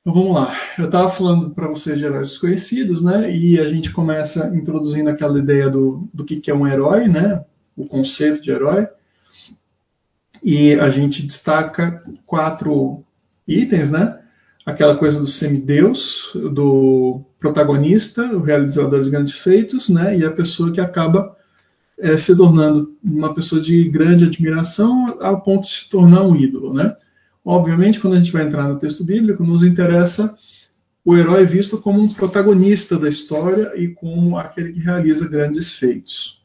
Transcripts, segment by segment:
Então vamos lá. Eu estava falando para vocês de heróis desconhecidos, né? E a gente começa introduzindo aquela ideia do, do que, que é um herói, né? O conceito de herói. E a gente destaca quatro itens, né? Aquela coisa do semideus, do protagonista, o realizador de grandes feitos, né? E a pessoa que acaba é, se tornando uma pessoa de grande admiração ao ponto de se tornar um ídolo, né? Obviamente, quando a gente vai entrar no texto bíblico, nos interessa o herói visto como um protagonista da história e como aquele que realiza grandes feitos.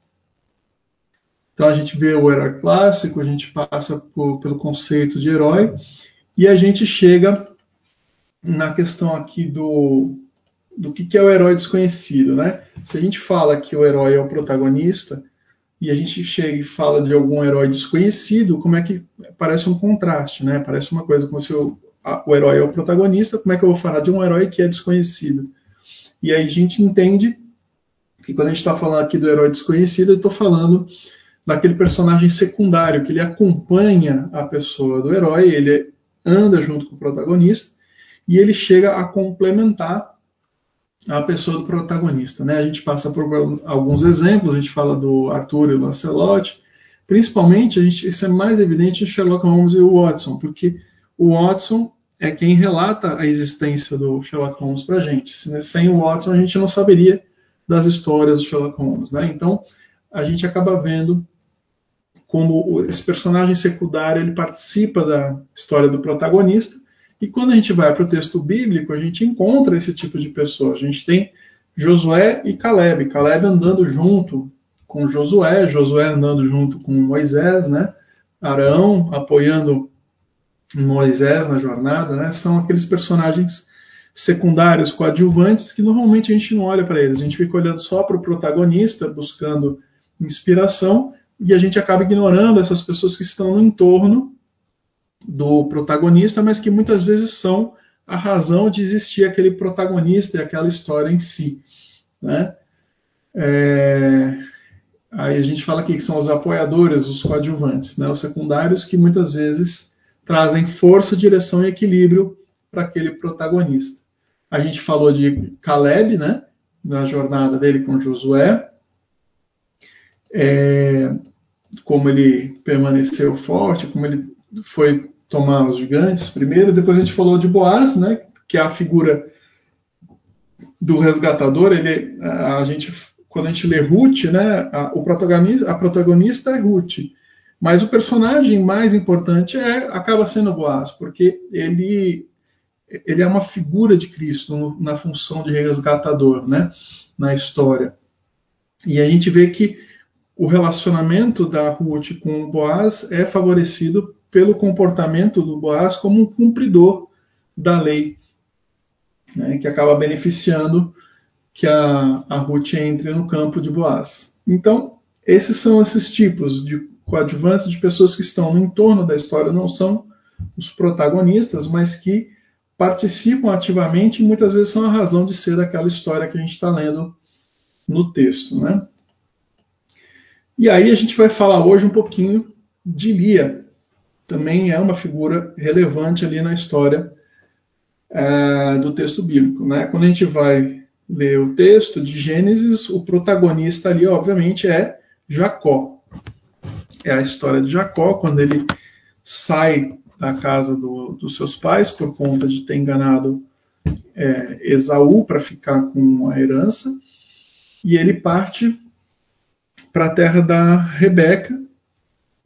Então a gente vê o herói clássico, a gente passa por, pelo conceito de herói e a gente chega na questão aqui do, do que, que é o herói desconhecido. Né? Se a gente fala que o herói é o protagonista, e a gente chega e fala de algum herói desconhecido, como é que parece um contraste, né? Parece uma coisa como se a, o herói é o protagonista, como é que eu vou falar de um herói que é desconhecido? E aí a gente entende que quando a gente está falando aqui do herói desconhecido, eu estou falando daquele personagem secundário, que ele acompanha a pessoa do herói, ele anda junto com o protagonista, e ele chega a complementar a pessoa do protagonista. Né? A gente passa por alguns exemplos, a gente fala do Arthur e Lancelot, principalmente a gente, isso é mais evidente em Sherlock Holmes e o Watson, porque o Watson é quem relata a existência do Sherlock Holmes para a gente. Sem o Watson a gente não saberia das histórias do Sherlock Holmes. Né? Então a gente acaba vendo como esse personagem secundário ele participa da história do protagonista e quando a gente vai para o texto bíblico, a gente encontra esse tipo de pessoa. A gente tem Josué e Caleb. Caleb andando junto com Josué, Josué andando junto com Moisés, né? Arão apoiando Moisés na jornada, né? São aqueles personagens secundários, coadjuvantes, que normalmente a gente não olha para eles. A gente fica olhando só para o protagonista, buscando inspiração, e a gente acaba ignorando essas pessoas que estão no entorno do protagonista, mas que muitas vezes são a razão de existir aquele protagonista e aquela história em si. Né? É... Aí a gente fala aqui que são os apoiadores, os coadjuvantes, né? os secundários que muitas vezes trazem força, direção e equilíbrio para aquele protagonista. A gente falou de Caleb, né? na jornada dele com Josué, é... como ele permaneceu forte, como ele foi tomar os gigantes primeiro, depois a gente falou de Boaz, né, que é a figura do resgatador, ele, a gente, quando a gente lê Ruth, né, a, o protagonista, a protagonista é Ruth, mas o personagem mais importante é acaba sendo Boaz, porque ele ele é uma figura de Cristo na função de resgatador, né, na história. E a gente vê que o relacionamento da Ruth com o Boaz é favorecido pelo comportamento do Boaz como um cumpridor da lei, né, que acaba beneficiando que a, a Ruth entre no campo de Boaz. Então, esses são esses tipos de coadjuvantes, de pessoas que estão no entorno da história, não são os protagonistas, mas que participam ativamente e muitas vezes são a razão de ser daquela história que a gente está lendo no texto. Né? E aí a gente vai falar hoje um pouquinho de Lia, também é uma figura relevante ali na história é, do texto bíblico. Né? Quando a gente vai ler o texto de Gênesis, o protagonista ali, obviamente, é Jacó. É a história de Jacó, quando ele sai da casa do, dos seus pais por conta de ter enganado é, Esaú para ficar com a herança, e ele parte para a terra da Rebeca,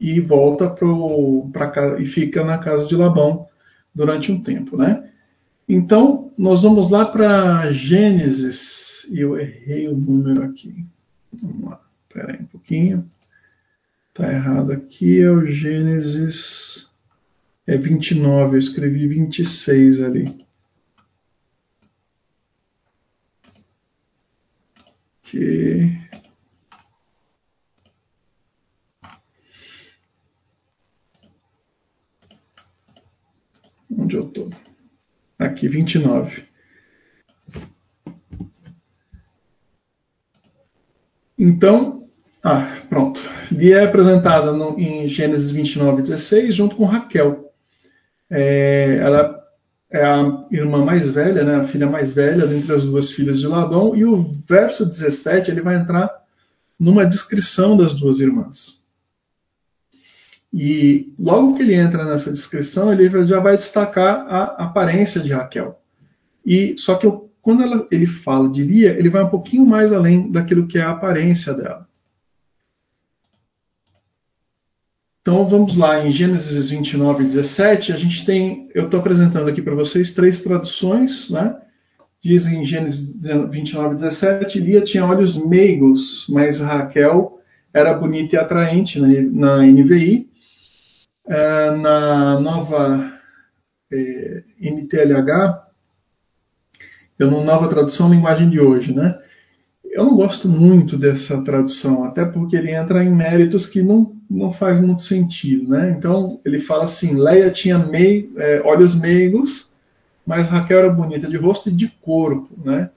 e volta para e fica na casa de Labão durante um tempo, né? Então, nós vamos lá para Gênesis, e eu errei o número aqui. Vamos lá, espera aí um pouquinho. Está errado aqui, é o Gênesis é 29, eu escrevi 26 ali. Que Onde eu estou? Aqui, 29. Então, ah, pronto. Lia é apresentada no, em Gênesis 29, 16, junto com Raquel. É, ela é a irmã mais velha, né, a filha mais velha dentre as duas filhas de Labão, e o verso 17 ele vai entrar numa descrição das duas irmãs. E logo que ele entra nessa descrição, ele já vai destacar a aparência de Raquel. E só que quando ela, ele fala de Lia, ele vai um pouquinho mais além daquilo que é a aparência dela. Então vamos lá, em Gênesis 29, 17, a gente tem, eu estou apresentando aqui para vocês três traduções, né? Diz em Gênesis 29, 17, Lia tinha olhos meigos, mas Raquel era bonita e atraente na NVI. É, na nova é, NTLH, eu não nova tradução linguagem de hoje, né? Eu não gosto muito dessa tradução, até porque ele entra em méritos que não, não faz muito sentido, né? Então ele fala assim: Leia tinha mei, é, olhos meigos, mas Raquel era bonita de rosto e de corpo, né?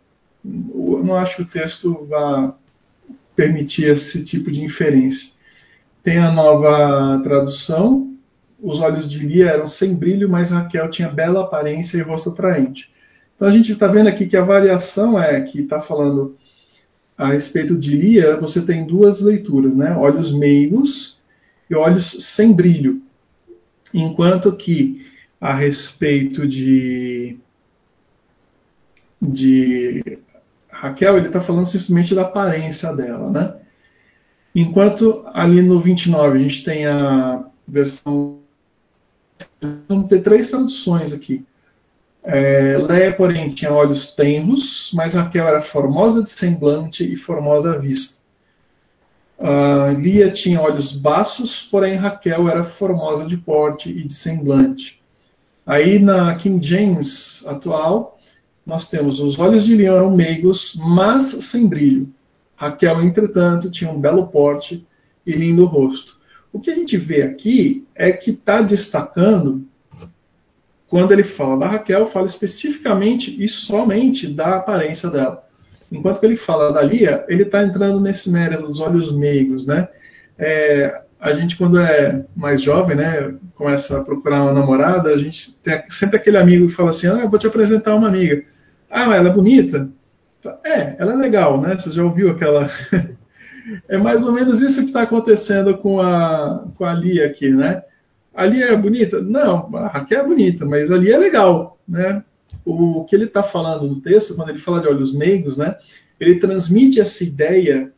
Eu não acho que o texto vá permitir esse tipo de inferência. Tem a nova tradução, os olhos de Lia eram sem brilho, mas Raquel tinha bela aparência e rosto atraente. Então a gente está vendo aqui que a variação é que está falando a respeito de Lia, você tem duas leituras, né? Olhos meigos e olhos sem brilho. Enquanto que a respeito de, de Raquel, ele está falando simplesmente da aparência dela, né? Enquanto ali no 29 a gente tem a versão Vamos ter três traduções aqui. É, Leia, porém, tinha olhos tenros, mas Raquel era formosa de semblante e formosa à vista. Uh, Lia tinha olhos baços, porém Raquel era formosa de porte e de semblante. Aí na King James atual, nós temos os olhos de Lia eram meigos, mas sem brilho. Raquel, entretanto, tinha um belo porte e lindo rosto. O que a gente vê aqui é que está destacando, quando ele fala da Raquel, fala especificamente e somente da aparência dela. Enquanto que ele fala da Lia, ele está entrando nesse mérito dos olhos meigos, né? É, a gente, quando é mais jovem, né, começa a procurar uma namorada, a gente tem sempre aquele amigo que fala assim: Ah, eu vou te apresentar uma amiga. Ah, mas ela é bonita? É, ela é legal, né? Você já ouviu aquela é mais ou menos isso que está acontecendo com a, com a Lia aqui, né? A Lia é bonita? Não, a Raquel é bonita, mas a Lia é legal, né? O que ele está falando no texto, quando ele fala de olhos negros, né? Ele transmite essa ideia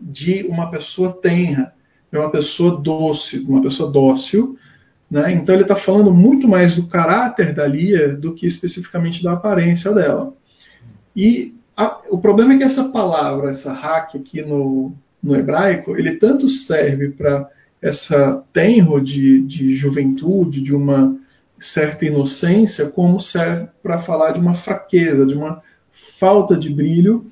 de uma pessoa tenra, de uma pessoa doce, uma pessoa dócil, né? Então ele está falando muito mais do caráter da Lia do que especificamente da aparência dela. E a, o problema é que essa palavra, essa hack aqui no, no hebraico, ele tanto serve para essa tenro de, de juventude, de uma certa inocência, como serve para falar de uma fraqueza, de uma falta de brilho,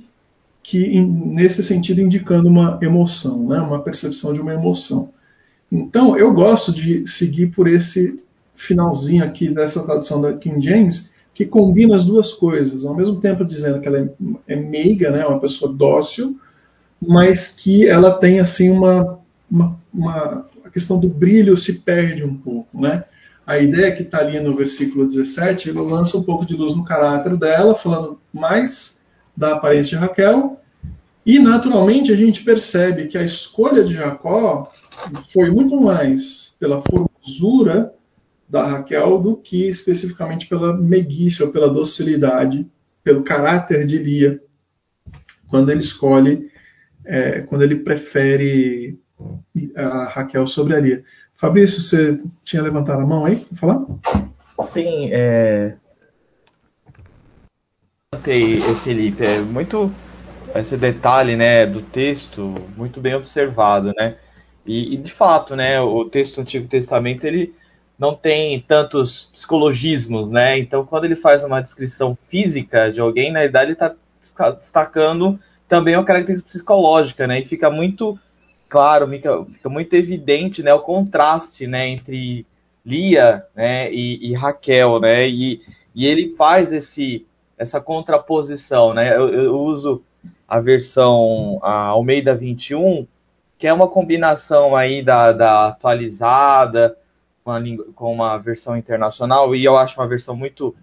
que nesse sentido indicando uma emoção, né? uma percepção de uma emoção. Então eu gosto de seguir por esse finalzinho aqui dessa tradução da King James, que combina as duas coisas, ao mesmo tempo dizendo que ela é, é meiga, né, uma pessoa dócil, mas que ela tem assim uma, uma, uma a questão do brilho se perde um pouco, né? A ideia que está ali no versículo 17, ele lança um pouco de luz no caráter dela, falando mais da aparência de Raquel, e naturalmente a gente percebe que a escolha de Jacó foi muito mais pela formosura da Raquel do que especificamente pela meiguice ou pela docilidade, pelo caráter de Lia, quando ele escolhe, é, quando ele prefere a Raquel sobre a Lia. Fabrício, você tinha levantado a mão aí para falar? Sim, é... Felipe, é muito esse detalhe, né, do texto muito bem observado, né? E, e de fato, né, o texto do Antigo Testamento ele não tem tantos psicologismos, né? Então, quando ele faz uma descrição física de alguém, na verdade, ele está destacando também uma característica psicológica, né? E fica muito claro, fica, fica muito evidente, né, o contraste, né, entre Lia, né, e, e Raquel, né? E, e ele faz esse essa contraposição, né? Eu, eu uso a versão a Almeida 21, que é uma combinação aí da, da atualizada uma, com uma versão internacional, e eu acho uma versão muito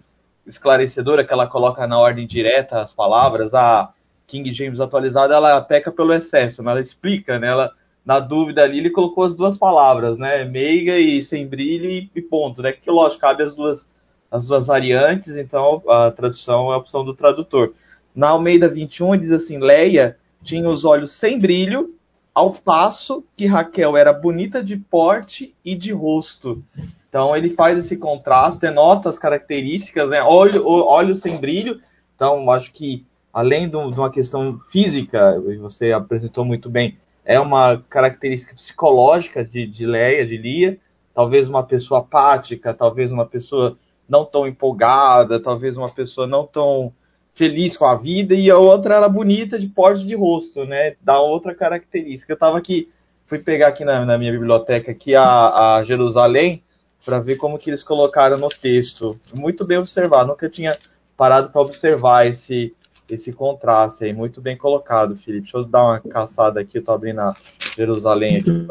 esclarecedora, que ela coloca na ordem direta as palavras. A King James atualizada, ela peca pelo excesso, né? ela explica, né? ela, na dúvida ali, ele colocou as duas palavras, né? Meiga e sem brilho e, e ponto, né? Que lógico, cabe as duas, as duas variantes, então a tradução é a opção do tradutor. Na Almeida 21 diz assim: Leia tinha os olhos sem brilho, ao passo que Raquel era bonita de porte e de rosto. Então ele faz esse contraste, denota as características, né? Olho, olhos sem brilho. Então acho que além de uma questão física, você apresentou muito bem, é uma característica psicológica de, de Leia, de Lia. Talvez uma pessoa apática, talvez uma pessoa não tão empolgada, talvez uma pessoa não tão feliz com a vida, e a outra era bonita de porte de rosto, né? Dá outra característica. Eu tava aqui, fui pegar aqui na, na minha biblioteca aqui a, a Jerusalém para ver como que eles colocaram no texto. Muito bem observado, nunca tinha parado para observar esse esse contraste aí, muito bem colocado, Felipe. Deixa eu dar uma caçada aqui, eu tô abrindo a Jerusalém aqui.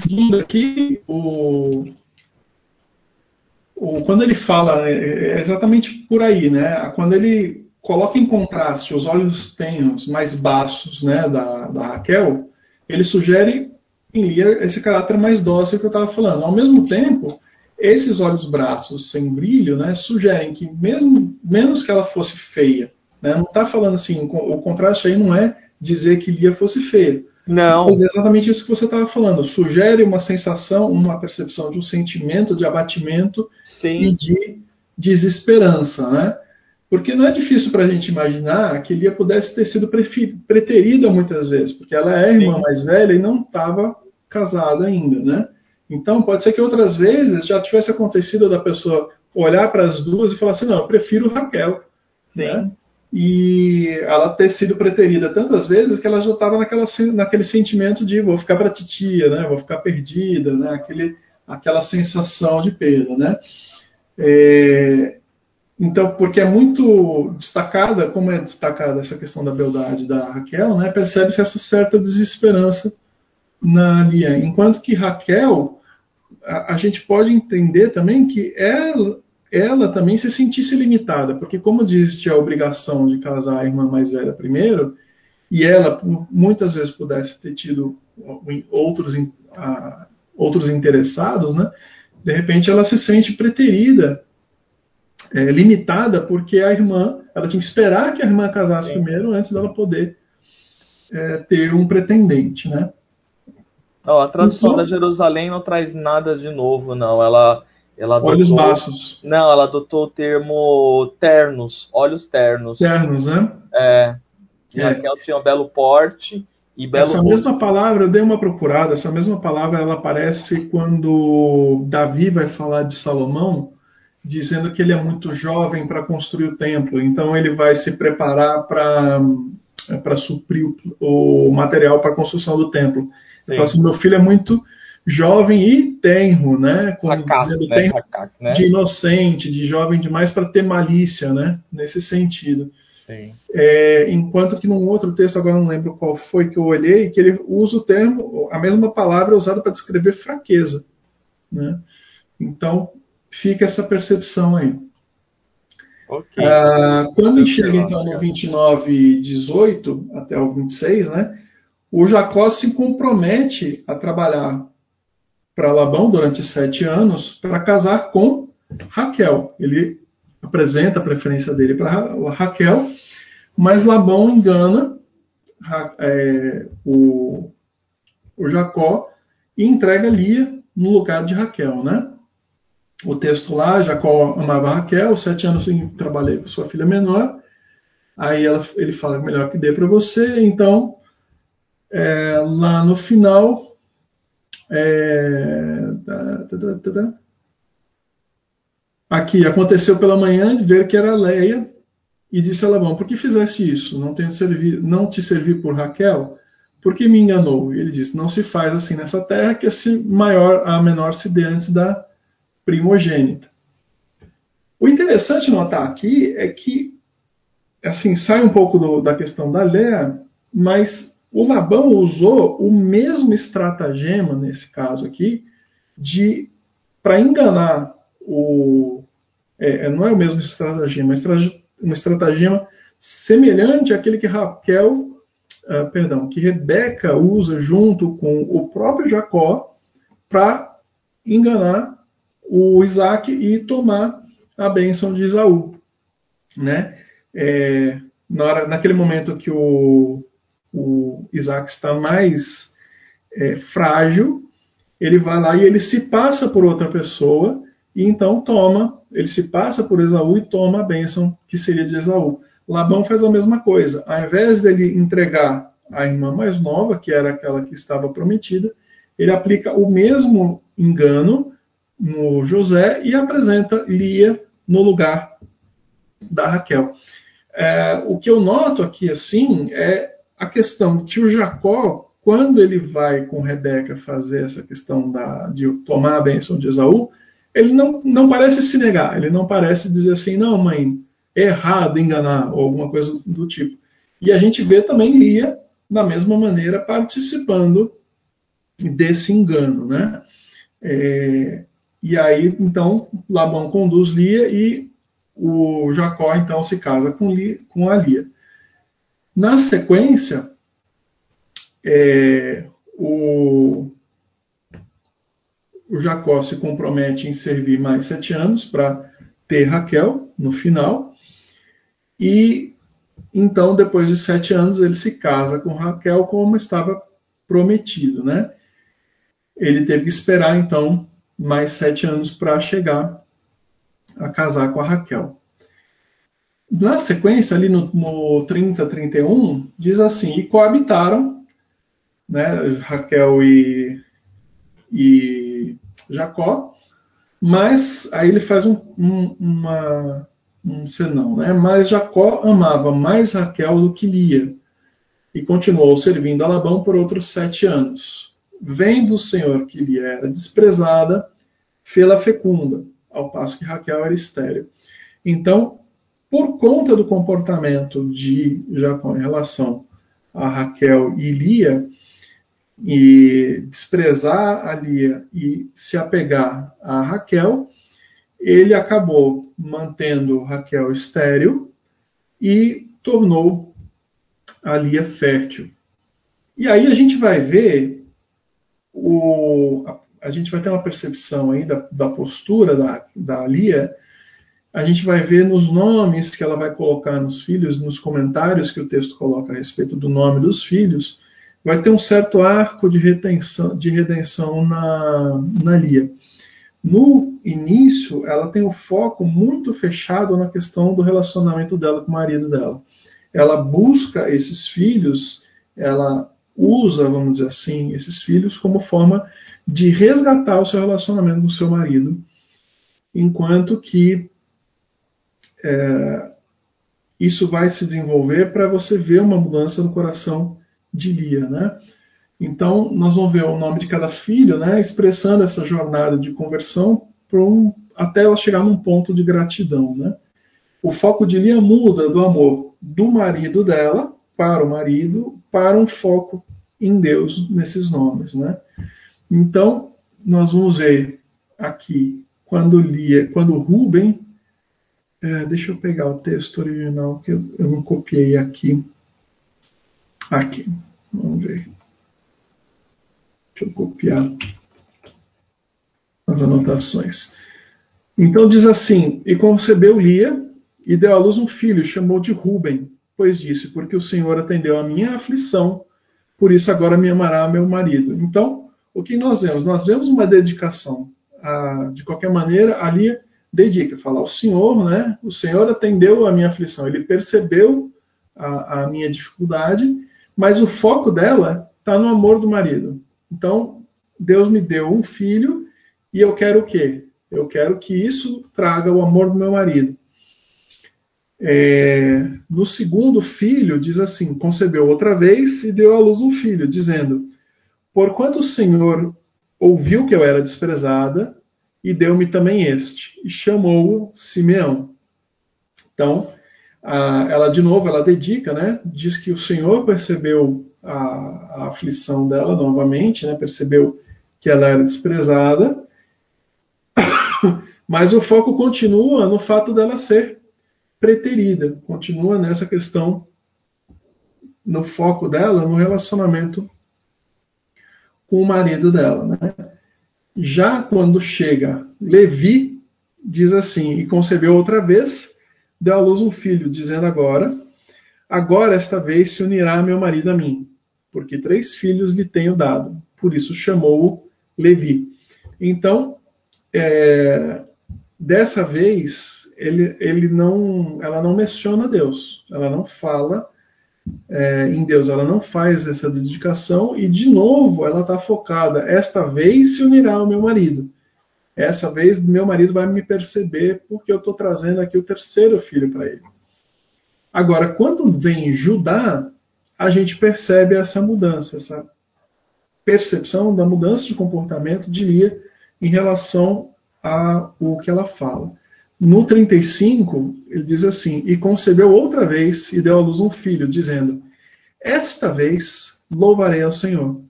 Seguindo aqui, o, o, quando ele fala, é, é exatamente por aí, né? Quando ele coloca em contraste os olhos tenros mais baixos né, da, da Raquel, ele sugere em Lia esse caráter mais dócil que eu estava falando. Ao mesmo tempo, esses olhos braços sem brilho né, sugerem que, mesmo menos que ela fosse feia, né, não está falando assim, o contraste aí não é dizer que Lia fosse feia. Não. Mas é exatamente isso que você estava falando. Sugere uma sensação, uma percepção de um sentimento de abatimento Sim. e de desesperança, né? Porque não é difícil para a gente imaginar que Lia pudesse ter sido preterida muitas vezes, porque ela é a irmã Sim. mais velha e não estava casada ainda, né? Então pode ser que outras vezes já tivesse acontecido da pessoa olhar para as duas e falar assim, não, eu prefiro Raquel, Sim. né? E ela ter sido preterida tantas vezes que ela já estava naquele sentimento de vou ficar para titia, né? Vou ficar perdida, né? Aquele, aquela sensação de perda, né? É, então, porque é muito destacada, como é destacada essa questão da beldade da Raquel, né, percebe-se essa certa desesperança na Lia. Enquanto que Raquel, a, a, gente pode entender também que ela, ela também se sentisse limitada, porque como existe a obrigação de casar a irmã mais velha primeiro, e ela muitas vezes pudesse ter tido outros, outros interessados, né, de repente ela se sente preterida é, limitada porque a irmã, ela tinha que esperar que a irmã casasse Sim. primeiro antes dela poder é, ter um pretendente, né? Não, a tradução então, da Jerusalém não traz nada de novo, não. Ela, ela adotou, olhos baços. Não, ela adotou o termo ternos, olhos ternos. Ternos, né? É. É. Raquel tinha um belo porte e belo Essa mesma palavra, eu dei uma procurada, essa mesma palavra ela aparece quando Davi vai falar de Salomão, dizendo que ele é muito jovem para construir o templo, então ele vai se preparar para suprir o, o material para a construção do templo. Sim. Ele fala assim, meu filho é muito jovem e tenro, né? Como dizendo, né? tenro né? de inocente, de jovem demais para ter malícia, né? Nesse sentido. É, enquanto que num outro texto, agora não lembro qual foi que eu olhei, que ele usa o termo, a mesma palavra usada para descrever fraqueza. Né? Então, fica essa percepção aí. Okay. Ah, quando chega então no 29 18 até o 26, né, o Jacó se compromete a trabalhar para Labão durante sete anos para casar com Raquel. Ele apresenta a preferência dele para Raquel, mas Labão engana é, o, o Jacó e entrega Lia no lugar de Raquel, né? o texto lá, Jacó amava Raquel, sete anos trabalhei com sua filha menor. Aí ela, ele fala, melhor que dê para você. Então, é, lá no final, é, tá, tá, tá, tá, aqui, aconteceu pela manhã de ver que era Leia e disse a Labão, por que fizeste isso? Não, tenho servir, não te servi por Raquel? Por que me enganou? Ele disse, não se faz assim nessa terra que maior, a menor se dê antes da primogênita. O interessante notar aqui é que, assim, sai um pouco do, da questão da Léa, mas o Labão usou o mesmo estratagema, nesse caso aqui, de para enganar o. É, é, não é o mesmo estratagema, é uma estratagema semelhante àquele que Raquel, uh, perdão, que Rebeca usa junto com o próprio Jacó para enganar o Isaac e tomar a bênção de Isaú, né? É, na hora, naquele momento que o, o Isaac está mais é, frágil, ele vai lá e ele se passa por outra pessoa e então toma, ele se passa por Esaú e toma a bênção que seria de Esaú. Labão faz a mesma coisa. Ao invés dele entregar a irmã mais nova, que era aquela que estava prometida, ele aplica o mesmo engano no José e apresenta Lia no lugar da Raquel. É, o que eu noto aqui assim é a questão de o Jacó, quando ele vai com Rebeca fazer essa questão da, de tomar a bênção de Esaú, ele não, não parece se negar, ele não parece dizer assim, não, mãe, é errado enganar, ou alguma coisa do tipo. E a gente vê também Lia, da mesma maneira, participando desse engano, né? É, e aí, então, Labão conduz Lia e o Jacó, então, se casa com, Lia, com a Lia. Na sequência, é, o, o Jacó se compromete em servir mais sete anos para ter Raquel no final. E então, depois de sete anos, ele se casa com Raquel como estava prometido, né? Ele teve que esperar então mais sete anos para chegar a casar com a Raquel. Na sequência, ali no, no 30, 31, diz assim: e coabitaram, né, Raquel e, e Jacó, mas aí ele faz um, um, uma, um senão, né? Mas Jacó amava mais Raquel do que Lia, e continuou servindo a Labão por outros sete anos. Vendo o Senhor que Lia era desprezada, fê-la fecunda, ao passo que Raquel era estéril. Então, por conta do comportamento de Jacó em relação a Raquel e Lia, e desprezar a Lia e se apegar a Raquel, ele acabou mantendo Raquel estéril e tornou a Lia fértil. E aí a gente vai ver o, a, gente vai ter uma percepção aí da, da postura da, da Lia a gente vai ver nos nomes que ela vai colocar nos filhos, nos comentários que o texto coloca a respeito do nome dos filhos, vai ter um certo arco de, retenção, de redenção na, na Lia. No início, ela tem o foco muito fechado na questão do relacionamento dela com o marido dela. Ela busca esses filhos, ela usa, vamos dizer assim, esses filhos como forma de resgatar o seu relacionamento com o seu marido, enquanto que é, isso vai se desenvolver para você ver uma mudança no coração de Lia, né? Então, nós vamos ver o nome de cada filho, né, expressando essa jornada de conversão um, até ela chegar num ponto de gratidão, né? O foco de Lia muda do amor do marido dela para o marido para um foco em Deus nesses nomes, né? Então, nós vamos ver aqui quando Lia, quando Ruben é, deixa eu pegar o texto original que eu, eu não copiei aqui. Aqui. Vamos ver. Deixa eu copiar as anotações. Então diz assim: E concebeu Lia e deu à luz um filho, chamou de Ruben, pois disse: Porque o Senhor atendeu a minha aflição, por isso agora me amará meu marido. Então, o que nós vemos? Nós vemos uma dedicação. A, de qualquer maneira, ali dedica, fala ao Senhor, né? O Senhor atendeu a minha aflição, ele percebeu a, a minha dificuldade, mas o foco dela está no amor do marido. Então, Deus me deu um filho e eu quero o quê? Eu quero que isso traga o amor do meu marido. É, no segundo filho, diz assim: concebeu outra vez e deu à luz um filho, dizendo: Porquanto o Senhor ouviu que eu era desprezada, e deu-me também este, e chamou-o Simeão. Então, a, ela de novo, ela dedica, né? Diz que o Senhor percebeu a, a aflição dela novamente, né? Percebeu que ela era desprezada Mas o foco continua no fato dela ser preterida, continua nessa questão, no foco dela, no relacionamento com o marido dela. Né? Já quando chega Levi, diz assim: E concebeu outra vez, deu à luz um filho, dizendo agora: Agora esta vez se unirá meu marido a mim, porque três filhos lhe tenho dado. Por isso chamou-o Levi. Então, é, dessa vez, ele, ele não, ela não menciona Deus, ela não fala é, em Deus, ela não faz essa dedicação e, de novo, ela está focada. Esta vez se unirá ao meu marido. Essa vez meu marido vai me perceber porque eu estou trazendo aqui o terceiro filho para ele. Agora, quando vem Judá, a gente percebe essa mudança, essa percepção da mudança de comportamento de Lia em relação ao que ela fala. No 35, ele diz assim: E concebeu outra vez e deu à luz um filho, dizendo: Esta vez louvarei ao Senhor.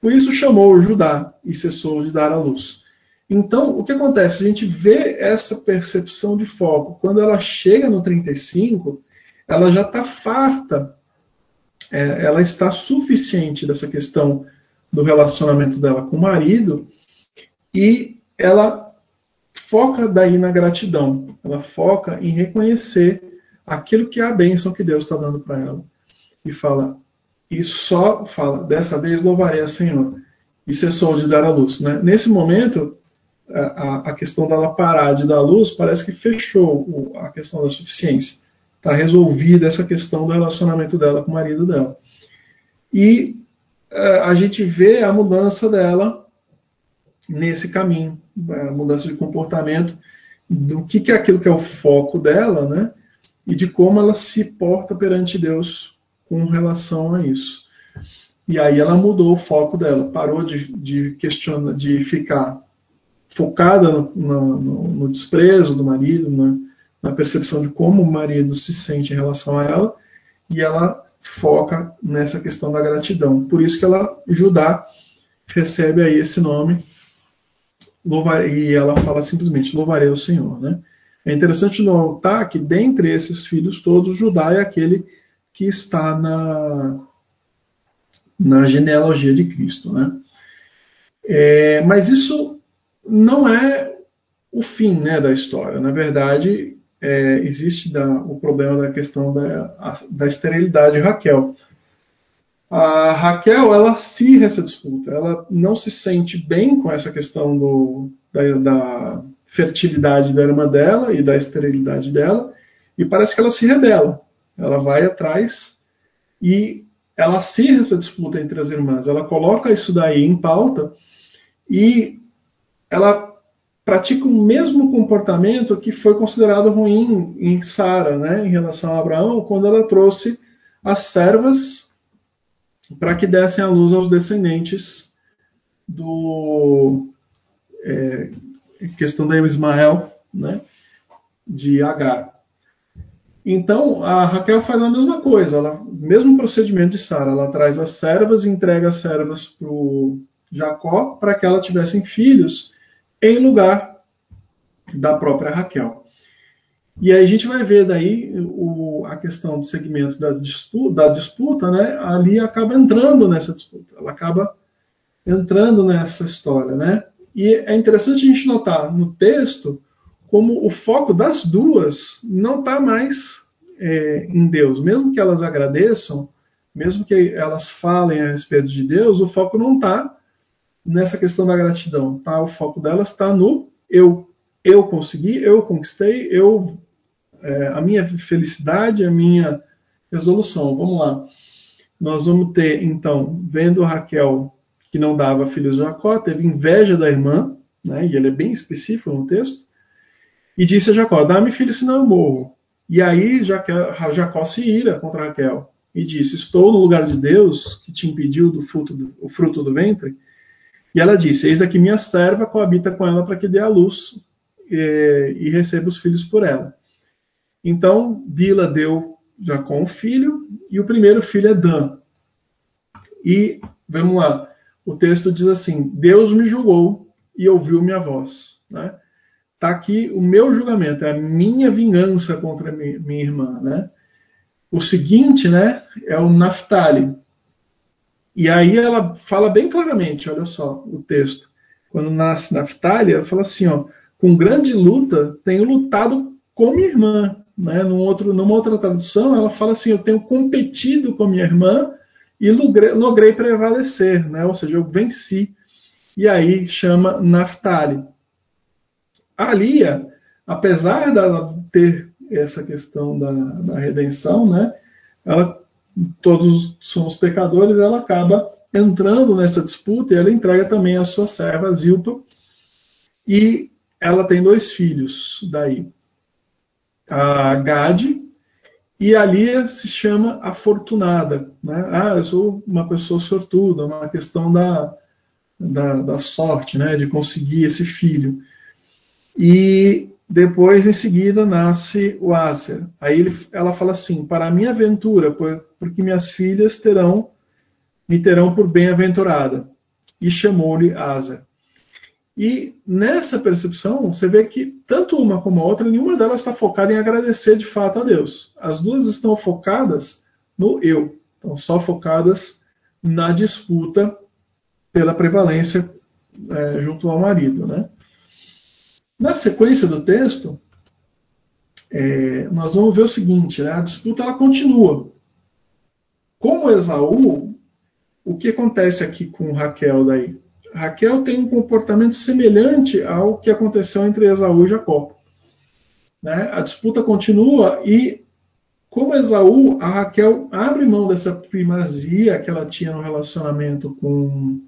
Por isso chamou Judá e cessou de dar à luz. Então, o que acontece? A gente vê essa percepção de foco. Quando ela chega no 35, ela já está farta, é, ela está suficiente dessa questão do relacionamento dela com o marido e ela foca daí na gratidão, ela foca em reconhecer aquilo que é a bênção que Deus está dando para ela e fala e só fala dessa vez louvarei a Senhor e cessou de dar a luz, né? Nesse momento a, a questão parar de dar luz parece que fechou a questão da suficiência está resolvida essa questão do relacionamento dela com o marido dela. E uh, a gente vê a mudança dela nesse caminho, a mudança de comportamento, do que, que é aquilo que é o foco dela, né? E de como ela se porta perante Deus com relação a isso. E aí ela mudou o foco dela, parou de, de questionar, de ficar focada no, no, no desprezo do marido, na, na percepção de como o marido se sente em relação a ela, e ela foca nessa questão da gratidão. Por isso que ela, Judá, recebe aí esse nome, e ela fala simplesmente, louvarei o Senhor. Né? É interessante notar que dentre esses filhos todos, Judá é aquele que está na, na genealogia de Cristo. Né? É, mas isso não é o fim né, da história. Na verdade, é, existe da, o problema da questão da, da esterilidade de Raquel. A Raquel, ela acirra essa disputa, ela não se sente bem com essa questão do, da, da fertilidade da irmã dela e da esterilidade dela, e parece que ela se rebela. Ela vai atrás e ela acirra essa disputa entre as irmãs. Ela coloca isso daí em pauta e ela pratica o mesmo comportamento que foi considerado ruim em Sara, né, em relação a Abraão, quando ela trouxe as servas para que dessem a luz aos descendentes do é, questão da Ismael, né, de Agar. Então a Raquel faz a mesma coisa, ela, mesmo procedimento de Sara, ela traz as servas e entrega as servas para Jacó para que ela tivessem filhos em lugar da própria Raquel. E aí a gente vai ver daí o, a questão do segmento disputa, da disputa, né? Ali acaba entrando nessa disputa, ela acaba entrando nessa história, né? E é interessante a gente notar no texto como o foco das duas não está mais é, em Deus, mesmo que elas agradeçam, mesmo que elas falem a respeito de Deus, o foco não está nessa questão da gratidão, tá? O foco delas está no eu. Eu consegui, eu conquistei, eu é, a minha felicidade, a minha resolução. Vamos lá. Nós vamos ter, então, vendo Raquel que não dava filhos a Jacó, teve inveja da irmã, né, e ele é bem específico no texto, e disse a Jacó: Dá-me filho, senão eu morro. E aí Jacó se ira contra Raquel e disse: Estou no lugar de Deus que te impediu do fruto do, fruto do ventre e ela disse: Eis aqui minha serva coabita com ela para que dê a luz e, e receba os filhos por ela. Então, Bila deu Jacó um filho, e o primeiro filho é Dan. E, vamos lá, o texto diz assim: Deus me julgou e ouviu minha voz. Né? está aqui o meu julgamento, é a minha vingança contra minha irmã, né? O seguinte, né, é o Naftali. E aí ela fala bem claramente, olha só o texto. Quando nasce Naftali, ela fala assim, ó, com grande luta tenho lutado com minha irmã. Né? Num outro, numa outra tradução, ela fala assim, eu tenho competido com minha irmã e logrei, logrei prevalecer, né? ou seja, eu venci. E aí chama Naftali. A Lia, apesar dela ter essa questão da, da redenção, né? ela todos somos pecadores, ela acaba entrando nessa disputa e ela entrega também a sua serva Zilpa e ela tem dois filhos daí, a Gade e a Lia se chama afortunada, né? Ah, eu sou uma pessoa sortuda, uma questão da, da, da sorte, né? De conseguir esse filho. E depois, em seguida, nasce o Aser. Aí ele, ela fala assim: Para a minha aventura, porque minhas filhas terão me terão por bem-aventurada. E chamou-lhe Aser. E nessa percepção, você vê que tanto uma como a outra, nenhuma delas está focada em agradecer de fato a Deus. As duas estão focadas no eu. Estão só focadas na disputa pela prevalência é, junto ao marido. Né? Na sequência do texto, é, nós vamos ver o seguinte: né? a disputa ela continua. Como Esaú, o que acontece aqui com Raquel daí? Raquel tem um comportamento semelhante ao que aconteceu entre Esaú e Jacó. Né? A disputa continua e, como Esaú, a Raquel abre mão dessa primazia que ela tinha no relacionamento com,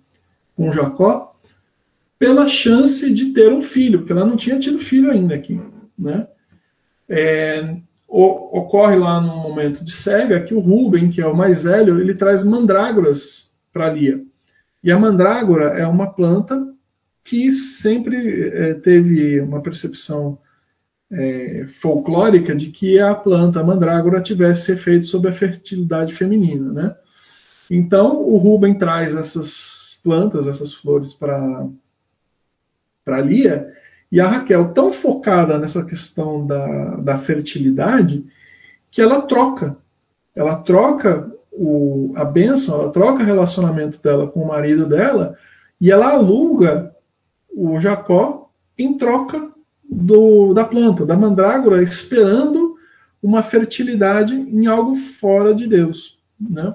com Jacó pela chance de ter um filho, porque ela não tinha tido filho ainda aqui. Né? É, o, ocorre lá no momento de cega que o Ruben, que é o mais velho, ele traz mandrágoras para Lia. E a mandrágora é uma planta que sempre é, teve uma percepção é, folclórica de que a planta a mandrágora tivesse efeito sobre a fertilidade feminina. Né? Então o Ruben traz essas plantas, essas flores para para Lia, e a Raquel tão focada nessa questão da, da fertilidade que ela troca. Ela troca o, a bênção, ela troca o relacionamento dela com o marido dela e ela aluga o Jacó em troca do, da planta, da mandrágora, esperando uma fertilidade em algo fora de Deus. Né?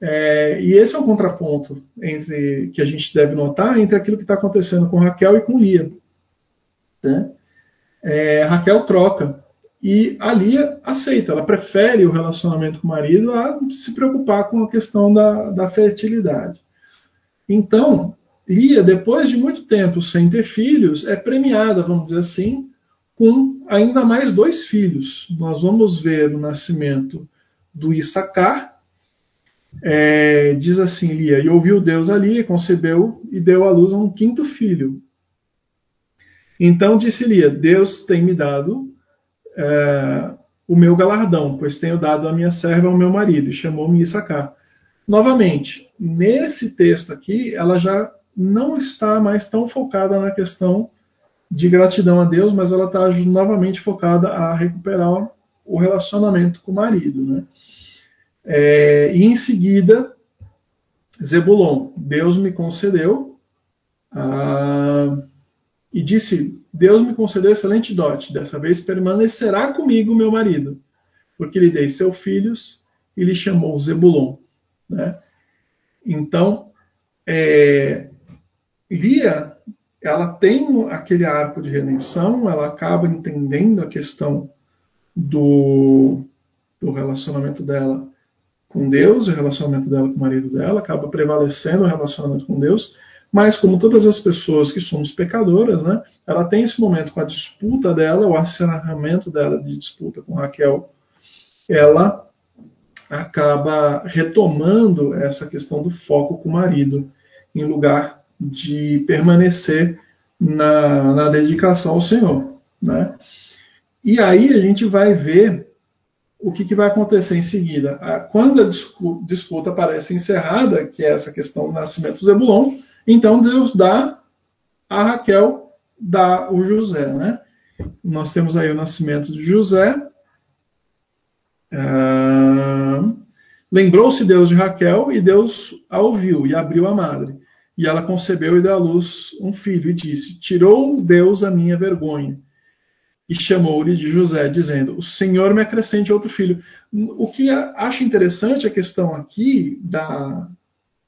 É, e esse é o contraponto entre que a gente deve notar entre aquilo que está acontecendo com Raquel e com Lia. Né? É, Raquel troca e a Lia aceita, ela prefere o relacionamento com o marido a se preocupar com a questão da, da fertilidade. Então, Lia, depois de muito tempo sem ter filhos, é premiada, vamos dizer assim, com ainda mais dois filhos. Nós vamos ver o nascimento do Issacar é, diz assim, Lia, e ouviu Deus ali, concebeu e deu à luz a um quinto filho. Então disse Lia, Deus tem me dado é, o meu galardão, pois tenho dado a minha serva ao meu marido, e chamou-me Issacar. Novamente, nesse texto aqui, ela já não está mais tão focada na questão de gratidão a Deus, mas ela está novamente focada a recuperar o relacionamento com o marido. Né? É, e em seguida, Zebulon, Deus me concedeu, ah, e disse: Deus me concedeu excelente dote, dessa vez permanecerá comigo meu marido, porque lhe dei seus filhos e lhe chamou Zebulon. Né? Então, é, Lia, ela tem aquele arco de redenção, ela acaba entendendo a questão do, do relacionamento dela com Deus, o relacionamento dela com o marido dela, acaba prevalecendo o relacionamento com Deus, mas como todas as pessoas que somos pecadoras, né, ela tem esse momento com a disputa dela, o acerramento dela de disputa com Raquel, ela acaba retomando essa questão do foco com o marido, em lugar de permanecer na, na dedicação ao Senhor. Né? E aí a gente vai ver o que, que, vai acontecer em seguida? Quando a disputa parece encerrada, que é essa questão do nascimento de Zebulon, então Deus dá a Raquel dá o José, né? Nós temos aí o nascimento de José. Ah, Lembrou-se Deus de Raquel e Deus a ouviu e abriu a madre. E ela concebeu e deu à luz um filho e disse: Tirou Deus a minha vergonha. E chamou-lhe de José, dizendo: O Senhor me acrescente outro filho. O que acho interessante a questão aqui da,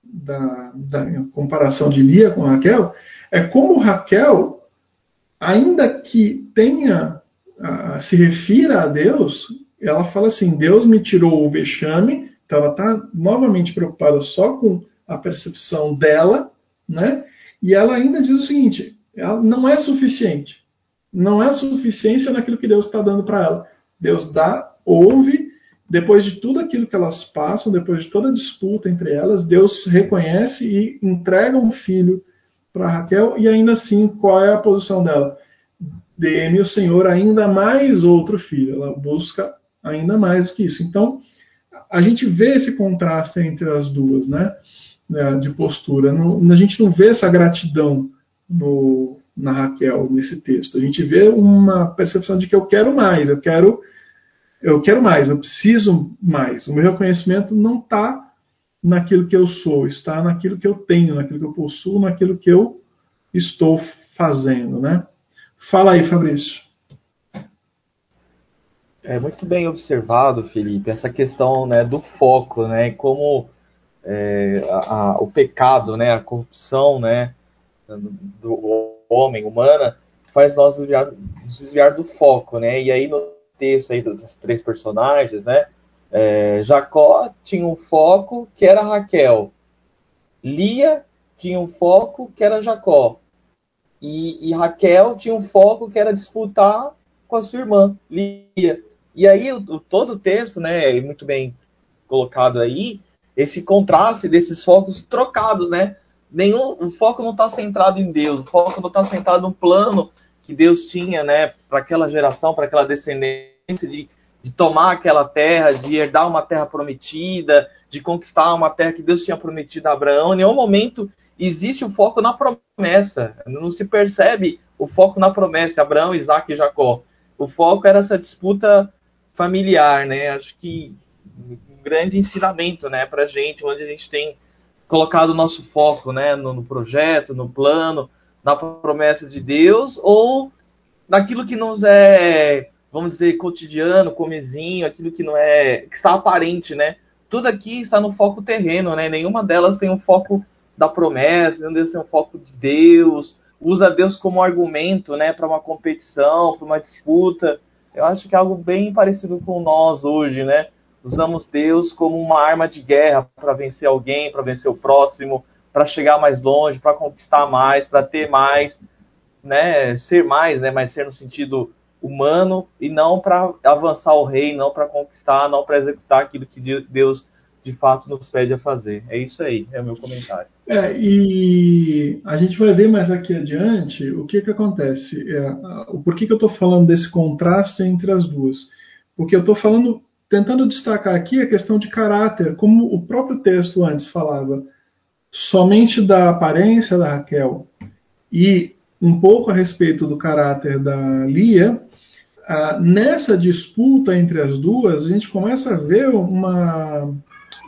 da, da comparação de Lia com Raquel é como Raquel, ainda que tenha se refira a Deus, ela fala assim: Deus me tirou o vexame então ela está novamente preocupada só com a percepção dela, né? E ela ainda diz o seguinte: ela não é suficiente. Não é suficiência naquilo que Deus está dando para ela. Deus dá, ouve, depois de tudo aquilo que elas passam, depois de toda a disputa entre elas, Deus reconhece e entrega um filho para Raquel, e ainda assim, qual é a posição dela? Dê-me o Senhor ainda mais outro filho. Ela busca ainda mais do que isso. Então, a gente vê esse contraste entre as duas, né? né de postura. A gente não vê essa gratidão no, na Raquel nesse texto. A gente vê uma percepção de que eu quero mais, eu quero, eu quero mais, eu preciso mais. O meu reconhecimento não está naquilo que eu sou, está naquilo que eu tenho, naquilo que eu possuo, naquilo que eu estou fazendo, né? Fala aí, Fabrício. É muito bem observado, Felipe, essa questão né, do foco, né, como é, a, a, o pecado, né, a corrupção, né, do homem, humana, faz nós desviar, desviar do foco, né, e aí no texto aí dos três personagens, né, é, Jacó tinha um foco que era Raquel, Lia tinha um foco que era Jacó, e, e Raquel tinha um foco que era disputar com a sua irmã, Lia. E aí, o, todo o texto, né, é muito bem colocado aí, esse contraste desses focos trocados, né? Nenhum, o foco não está centrado em Deus, o foco não está centrado no plano que Deus tinha, né, para aquela geração, para aquela descendência de, de tomar aquela terra, de herdar uma terra prometida, de conquistar uma terra que Deus tinha prometido a Abraão. Em nenhum momento existe o foco na promessa. Não se percebe o foco na promessa, Abraão, Isaac e Jacó. O foco era essa disputa familiar, né? Acho que um grande ensinamento, né, para gente, onde a gente tem colocado o nosso foco, né, no, no, projeto, no plano, na promessa de Deus, ou naquilo que nos é, vamos dizer, cotidiano, comezinho, aquilo que não é, que está aparente, né? Tudo aqui está no foco terreno, né? Nenhuma delas tem um foco da promessa, nenhuma delas tem um foco de Deus, usa Deus como argumento, né, para uma competição, para uma disputa. Eu acho que é algo bem parecido com nós hoje, né? Usamos Deus como uma arma de guerra para vencer alguém, para vencer o próximo, para chegar mais longe, para conquistar mais, para ter mais, né? Ser mais, né? Mas ser no sentido humano e não para avançar o rei, não para conquistar, não para executar aquilo que Deus de fato nos pede a fazer. É isso aí, é o meu comentário. É, e a gente vai ver mais aqui adiante o que, que acontece. É, o porquê que eu estou falando desse contraste entre as duas. Porque eu estou falando, tentando destacar aqui a questão de caráter, como o próprio texto antes falava, somente da aparência da Raquel e um pouco a respeito do caráter da Lia, ah, nessa disputa entre as duas, a gente começa a ver uma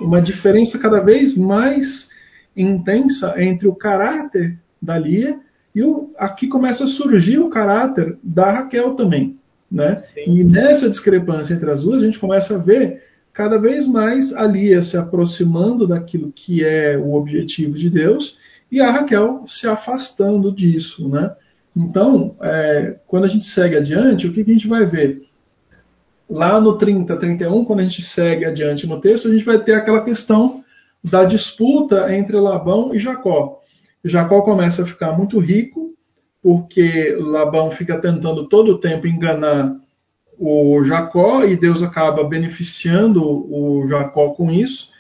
uma diferença cada vez mais intensa entre o caráter da Lia e o, aqui começa a surgir o caráter da Raquel também. Né? E nessa discrepância entre as duas, a gente começa a ver cada vez mais a Lia se aproximando daquilo que é o objetivo de Deus e a Raquel se afastando disso. Né? Então, é, quando a gente segue adiante, o que, que a gente vai ver? lá no 30, 31, quando a gente segue adiante no texto, a gente vai ter aquela questão da disputa entre Labão e Jacó. Jacó começa a ficar muito rico, porque Labão fica tentando todo o tempo enganar o Jacó e Deus acaba beneficiando o Jacó com isso.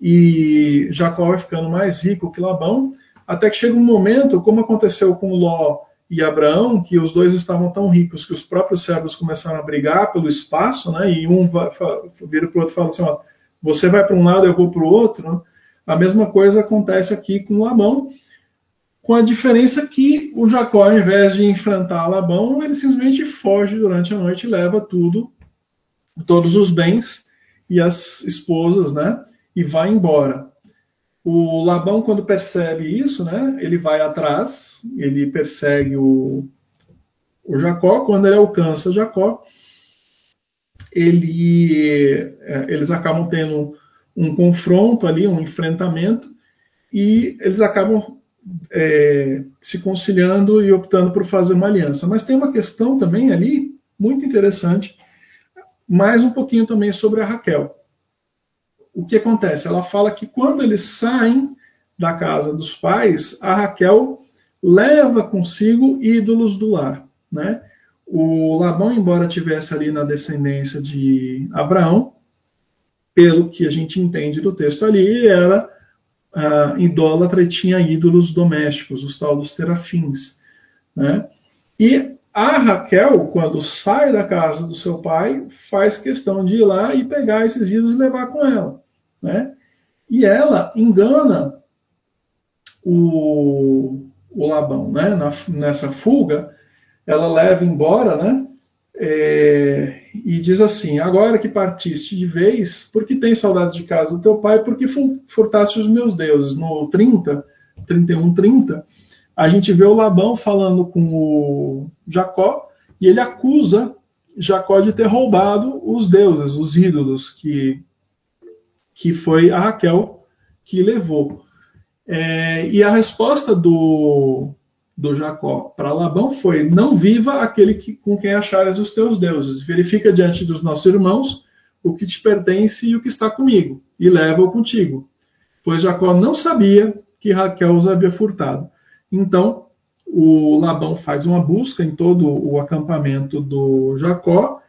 E Jacó vai ficando mais rico que Labão, até que chega um momento, como aconteceu com Ló e Abraão, que os dois estavam tão ricos que os próprios servos começaram a brigar pelo espaço, né? E um vai, vira para o outro e fala assim: ó, você vai para um lado, eu vou para o outro. A mesma coisa acontece aqui com Labão. Com a diferença que o Jacó, ao invés de enfrentar Labão, ele simplesmente foge durante a noite e leva tudo, todos os bens e as esposas, né? E vai embora. O Labão, quando percebe isso, né? Ele vai atrás, ele persegue o, o Jacó. Quando ele alcança Jacó, ele, é, eles acabam tendo um confronto ali, um enfrentamento, e eles acabam é, se conciliando e optando por fazer uma aliança. Mas tem uma questão também ali muito interessante, mais um pouquinho também sobre a Raquel. O que acontece? Ela fala que quando eles saem da casa dos pais, a Raquel leva consigo ídolos do lar. Né? O Labão, embora tivesse ali na descendência de Abraão, pelo que a gente entende do texto ali, era uh, idólatra e tinha ídolos domésticos, os tal dos terafins. Né? E a Raquel, quando sai da casa do seu pai, faz questão de ir lá e pegar esses ídolos e levar com ela. Né? E ela engana o, o Labão né? Na, nessa fuga, ela leva embora, né? É, e diz assim: Agora que partiste de vez, porque tem saudades de casa do teu pai, porque furtaste os meus deuses. No 30, 31, 30, a gente vê o Labão falando com o Jacó e ele acusa Jacó de ter roubado os deuses, os ídolos, que, que foi a Raquel que levou. É, e a resposta do, do Jacó para Labão foi: Não viva aquele que, com quem achares os teus deuses. Verifica diante dos nossos irmãos o que te pertence e o que está comigo, e leva-o contigo. Pois Jacó não sabia que Raquel os havia furtado. Então, o Labão faz uma busca em todo o acampamento do Jacó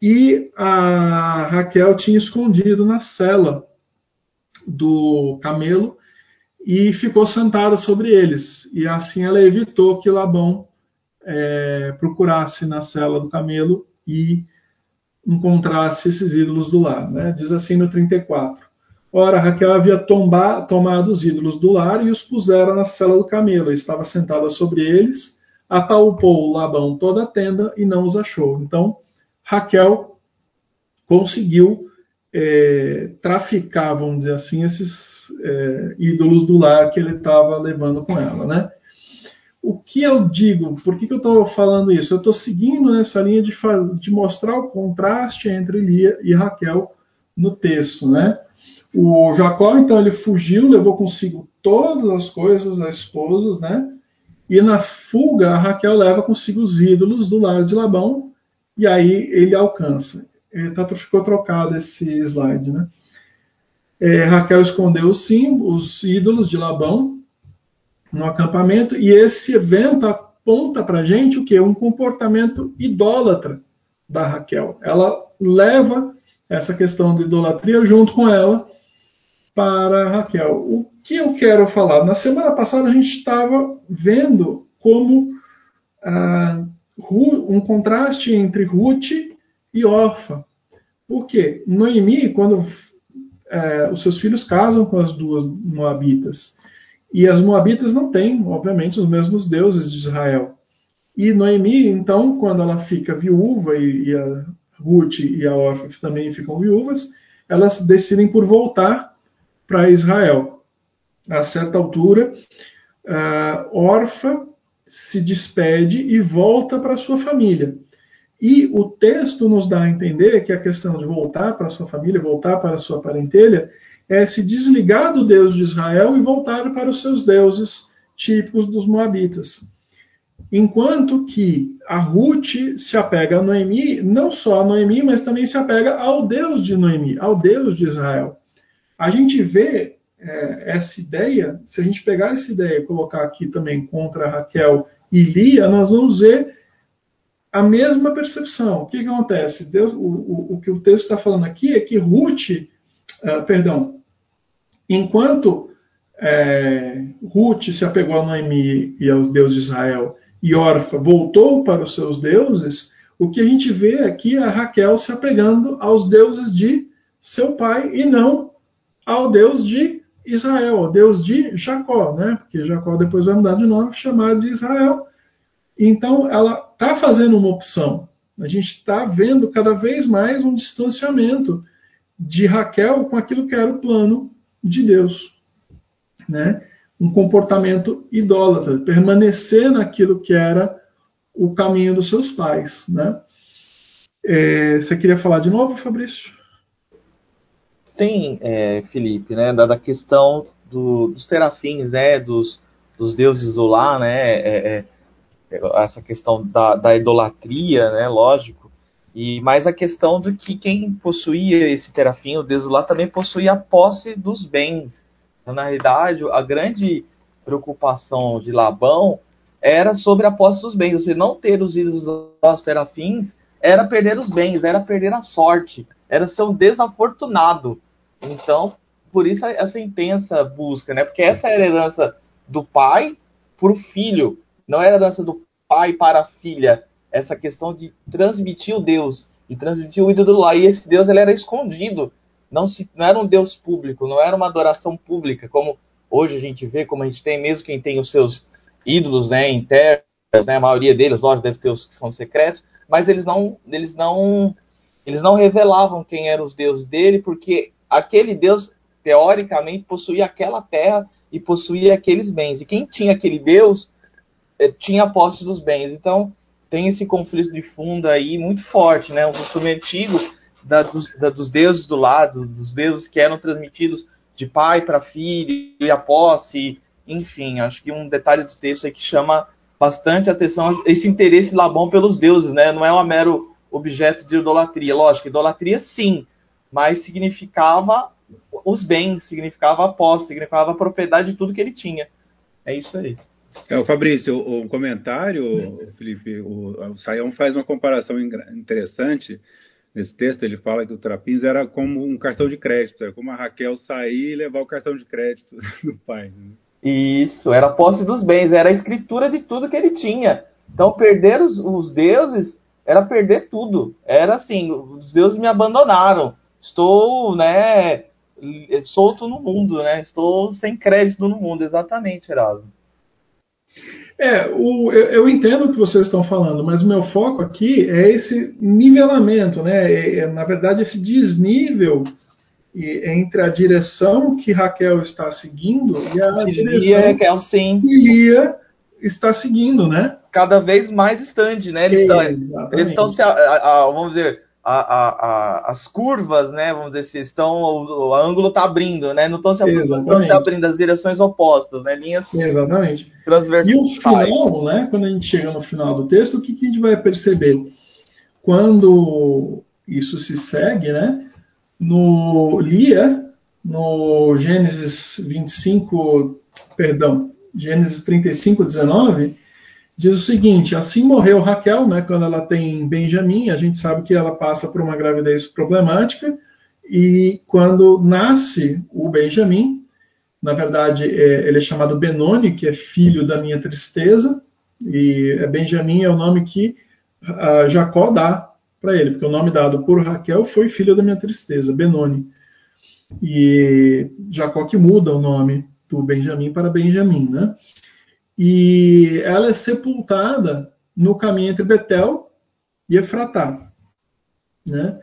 e a Raquel tinha escondido na cela do camelo e ficou sentada sobre eles. E assim ela evitou que Labão é, procurasse na cela do camelo e encontrasse esses ídolos do lar. Né? Diz assim no 34. Ora, Raquel havia tomba, tomado os ídolos do lar e os pusera na cela do camelo. Estava sentada sobre eles, apalpou Labão toda a tenda e não os achou. Então, Raquel conseguiu é, traficar, vamos dizer assim, esses é, ídolos do lar que ele estava levando com ela, né? O que eu digo? Por que, que eu estou falando isso? Eu estou seguindo nessa linha de, de, mostrar o contraste entre Lia e Raquel no texto, né? O Jacó, então, ele fugiu, levou consigo todas as coisas, as esposas, né? E na fuga, a Raquel leva consigo os ídolos do lar de Labão, e aí ele alcança. Tá, ficou trocado esse slide, né? É, Raquel escondeu sim os ídolos de Labão no acampamento e esse evento aponta para gente o que um comportamento idólatra da Raquel. Ela leva essa questão de idolatria junto com ela para Raquel. O que eu quero falar? Na semana passada a gente estava vendo como ah, um contraste entre Ruth e órfã. Por quê? Noemi, quando é, os seus filhos casam com as duas moabitas, e as moabitas não têm, obviamente, os mesmos deuses de Israel. E Noemi, então, quando ela fica viúva, e, e a Ruth e a órfã também ficam viúvas, elas decidem por voltar para Israel. A certa altura, a órfã se despede e volta para sua família. E o texto nos dá a entender que a questão de voltar para a sua família, voltar para a sua parentelha, é se desligar do Deus de Israel e voltar para os seus deuses típicos dos Moabitas. Enquanto que a Ruth se apega a Noemi, não só a Noemi, mas também se apega ao Deus de Noemi, ao Deus de Israel. A gente vê é, essa ideia, se a gente pegar essa ideia e colocar aqui também contra Raquel e Lia, nós vamos ver a mesma percepção. O que, que acontece? Deus, o, o, o, que o texto está falando aqui é que Ruth, uh, perdão, enquanto é, Ruth se apegou a Noemi e aos deuses de Israel e Orfa voltou para os seus deuses, o que a gente vê aqui é a Raquel se apegando aos deuses de seu pai e não ao Deus de Israel, o Deus de Jacó, né? Porque Jacó depois vai mudar de nome, chamado de Israel. Então, ela está fazendo uma opção. A gente está vendo cada vez mais um distanciamento de Raquel com aquilo que era o plano de Deus, né? Um comportamento idólatra, permanecer naquilo que era o caminho dos seus pais, né? É, você queria falar de novo, Fabrício? Sim, é, Felipe, né? Da, da questão do, dos terafins, né? Dos, dos deuses do lar, né? É, é, essa questão da, da idolatria, né? Lógico. E mais a questão de que quem possuía esse terafim, o do lar, também possuía a posse dos bens. Então, na realidade, a grande preocupação de Labão era sobre a posse dos bens. Você não ter os ídolos dos terafins era perder os bens, era perder a sorte, era ser um desafortunado. Então, por isso essa intensa busca, né? Porque essa era a herança do pai para o filho, não era a herança do pai para a filha. Essa questão de transmitir o Deus e transmitir o ídolo lá. E esse Deus ele era escondido, não, se, não era um Deus público, não era uma adoração pública, como hoje a gente vê, como a gente tem, mesmo quem tem os seus ídolos né, internos, né, a maioria deles, lógico, deve ter os que são secretos, mas eles não, eles não, eles não revelavam quem eram os deuses dele, porque aquele Deus teoricamente possuía aquela terra e possuía aqueles bens. E quem tinha aquele Deus tinha posse dos bens. Então tem esse conflito de fundo aí muito forte, né? Um costume antigo da, dos, da, dos deuses do lado, dos deuses que eram transmitidos de pai para filho e a posse, enfim, acho que um detalhe do texto é que chama bastante atenção esse interesse Labão pelos deuses, né? Não é um mero objeto de idolatria. Lógico, idolatria sim, mas significava os bens, significava a posse, significava a propriedade de tudo que ele tinha. É isso aí. É, o Fabrício, o, o comentário, Felipe, o, o Saião faz uma comparação interessante nesse texto. Ele fala que o Trapins era como um cartão de crédito, era como a Raquel sair e levar o cartão de crédito do pai. Né? Isso, era a posse dos bens, era a escritura de tudo que ele tinha. Então, perder os, os deuses era perder tudo. Era assim, os deuses me abandonaram. Estou, né, solto no mundo, né? Estou sem crédito no mundo, exatamente, Erasmo. É, o, eu, eu, entendo o que vocês estão falando, mas o meu foco aqui é esse nivelamento, né? É, é, na verdade, esse desnível entre a direção que Raquel está seguindo e a direção Lia, sim. que Lia está seguindo, né? Cada vez mais distante, né? Eles, estão, eles estão se, a, a, vamos dizer, a, as curvas, né? Vamos dizer, se estão, o, o ângulo está abrindo, né? Não estão se, estão se abrindo as direções opostas, né? Linhas Exatamente. transversais. E o final, né? Quando a gente chega no final do texto, o que, que a gente vai perceber? Quando isso se segue, né? no Lia, no Gênesis 25, perdão, Gênesis 35, 19, diz o seguinte: assim morreu Raquel, né, quando ela tem Benjamim, a gente sabe que ela passa por uma gravidez problemática, e quando nasce o Benjamim, na verdade é, ele é chamado Benoni, que é filho da minha tristeza, e é Benjamim é o nome que uh, Jacó dá para ele, porque o nome dado por Raquel foi filho da minha tristeza, Benoni. E Jacó que muda o nome do Benjamim para Benjamim, né? E ela é sepultada no caminho entre Betel e Efratá, né?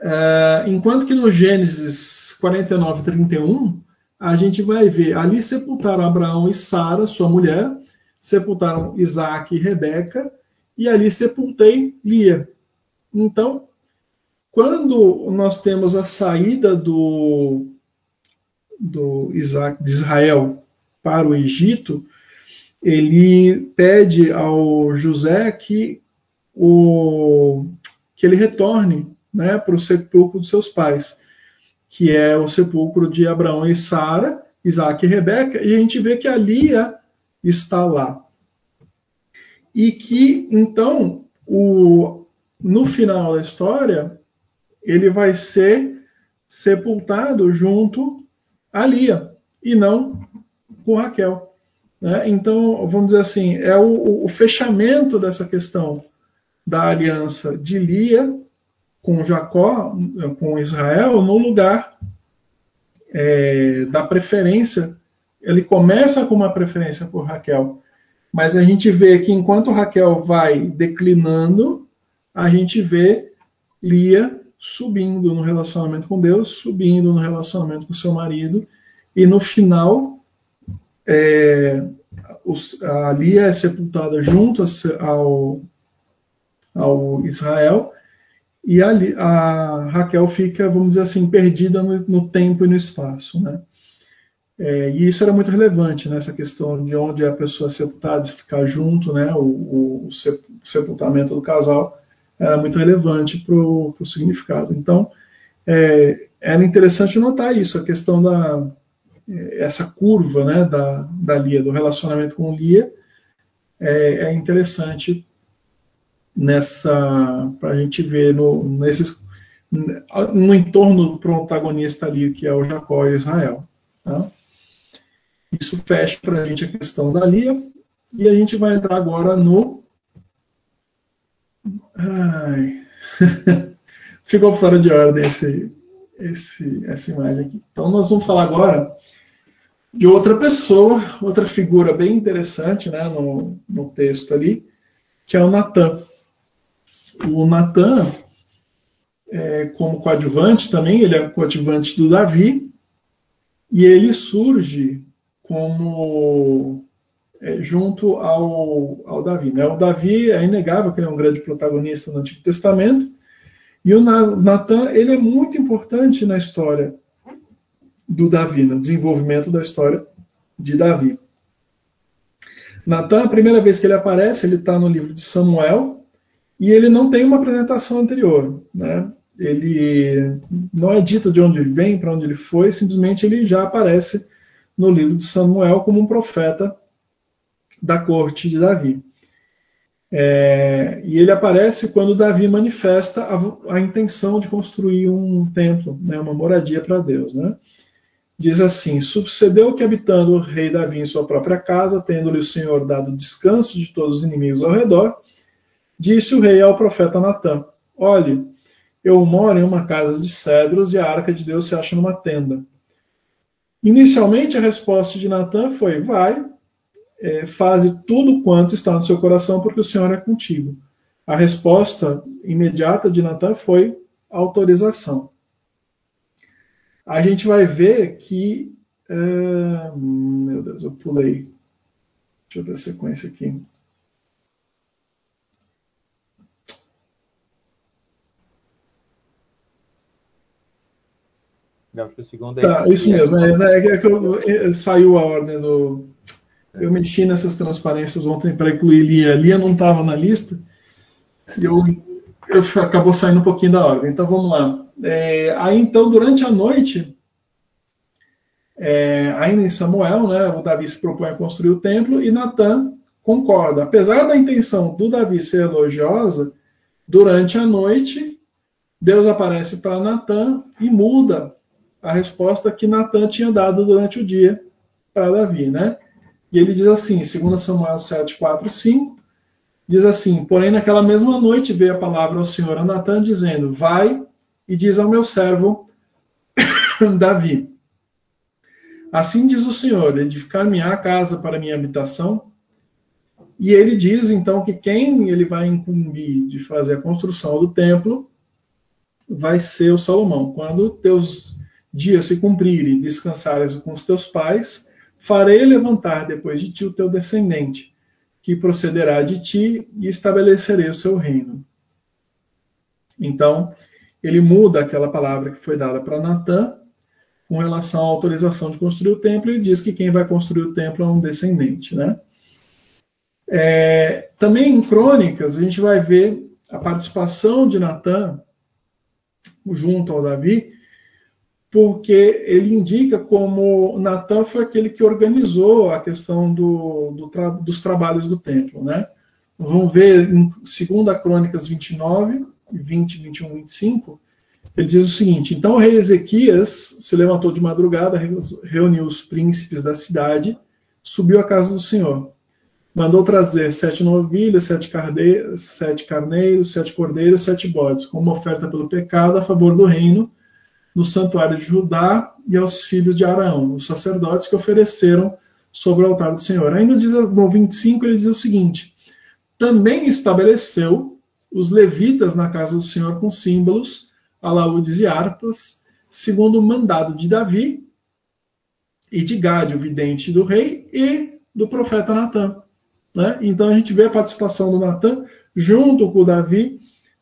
É, enquanto que no Gênesis 49, 31, a gente vai ver ali sepultaram Abraão e Sara, sua mulher, sepultaram Isaac e Rebeca, e ali sepultei Lia, então, quando nós temos a saída do, do Isaac, de Israel para o Egito, ele pede ao José que, o, que ele retorne né, para o sepulcro dos seus pais, que é o sepulcro de Abraão e Sara, Isaac e Rebeca, e a gente vê que a Lia está lá. E que, então, o, no final da história, ele vai ser sepultado junto a Lia e não com Raquel. Né? Então, vamos dizer assim, é o, o, fechamento dessa questão da aliança de Lia com Jacó, com Israel, no lugar é, da preferência, ele começa com uma preferência por Raquel, mas a gente vê que enquanto Raquel vai declinando, a gente vê Lia subindo no relacionamento com Deus, subindo no relacionamento com seu marido, e no final, é, os, a Lia é sepultada junto ao, ao Israel, e a, a, Raquel fica, vamos dizer assim, perdida no, no tempo e no espaço. Né? É, e isso era muito relevante né, questão de onde a pessoa é sepultada, ficar junto, né, o, o sepultamento do casal era muito relevante para o significado. Então, é, era interessante notar isso, a questão da essa curva né, da, da Lia, do relacionamento com Lia, é, é interessante nessa para a gente ver no, nesses, no entorno do protagonista ali, que é o Jacó e Israel. Tá? Isso fecha para a gente a questão da Lia, e a gente vai entrar agora no. Ai. Ficou fora de ordem esse, esse, essa imagem aqui. Então, nós vamos falar agora de outra pessoa, outra figura bem interessante né, no, no texto ali, que é o Natan. O Natan, é, como coadjuvante também, ele é coadjuvante do Davi, e ele surge como é, junto ao, ao Davi. Né? O Davi é inegável que ele é um grande protagonista no Antigo Testamento, e o Natan ele é muito importante na história do Davi, no desenvolvimento da história de Davi. Natan, a primeira vez que ele aparece, ele está no livro de Samuel, e ele não tem uma apresentação anterior. Né? Ele não é dito de onde ele vem, para onde ele foi, simplesmente ele já aparece no livro de Samuel como um profeta da corte de Davi. É, e ele aparece quando Davi manifesta a, a intenção de construir um templo, né, uma moradia para Deus. Né? Diz assim: Sucedeu que, habitando o rei Davi em sua própria casa, tendo-lhe o Senhor dado descanso de todos os inimigos ao redor, disse o rei ao profeta Natã: Olhe, eu moro em uma casa de cedros e a arca de Deus se acha numa tenda. Inicialmente, a resposta de Natã foi: Vai, é, faze tudo quanto está no seu coração, porque o Senhor é contigo. A resposta imediata de Natã foi autorização a gente vai ver que. Uh, meu Deus, eu pulei. Deixa eu ver a sequência aqui. Acho que o segundo é tá, isso mesmo. É, é, é que eu, é, saiu a ordem do. Eu mexi nessas transparências ontem para incluir Lia. Lia não estava na lista. E eu acabou saindo um pouquinho da ordem. Então vamos lá. É, aí então, durante a noite, é, ainda em Samuel, né, o Davi se propõe a construir o templo e Natan concorda. Apesar da intenção do Davi ser elogiosa, durante a noite, Deus aparece para Natan e muda a resposta que Natan tinha dado durante o dia para Davi. Né? E ele diz assim, 2 Samuel 7, 4, 5, diz assim: Porém, naquela mesma noite veio a palavra ao Senhor a Natan, dizendo: Vai e diz ao meu servo Davi: Assim diz o Senhor: edificar-me-á casa para minha habitação. E ele diz então que quem ele vai incumbir de fazer a construção do templo vai ser o Salomão. Quando teus dias se cumprirem descansares com os teus pais, farei levantar depois de ti o teu descendente, que procederá de ti e estabelecerei o seu reino. Então, ele muda aquela palavra que foi dada para Natã com relação à autorização de construir o templo e diz que quem vai construir o templo é um descendente. Né? É, também em Crônicas a gente vai ver a participação de Natã junto ao Davi, porque ele indica como Natã foi aquele que organizou a questão do, do tra dos trabalhos do templo. Né? Vamos ver em 2 Crônicas 29, 20, 21, 25, ele diz o seguinte: Então o rei Ezequias se levantou de madrugada, reuniu os príncipes da cidade, subiu à casa do Senhor. Mandou trazer sete novilhas, sete, cardeiros, sete carneiros, sete cordeiros, sete bodes, como oferta pelo pecado a favor do reino, no santuário de Judá e aos filhos de Araão, os sacerdotes que ofereceram sobre o altar do Senhor. Ainda diz, no 25 ele diz o seguinte: também estabeleceu os levitas na casa do Senhor com símbolos, alaúdes e harpas, segundo o mandado de Davi e de Gade, o vidente do rei, e do profeta Natan. Né? Então a gente vê a participação do Natan junto com o Davi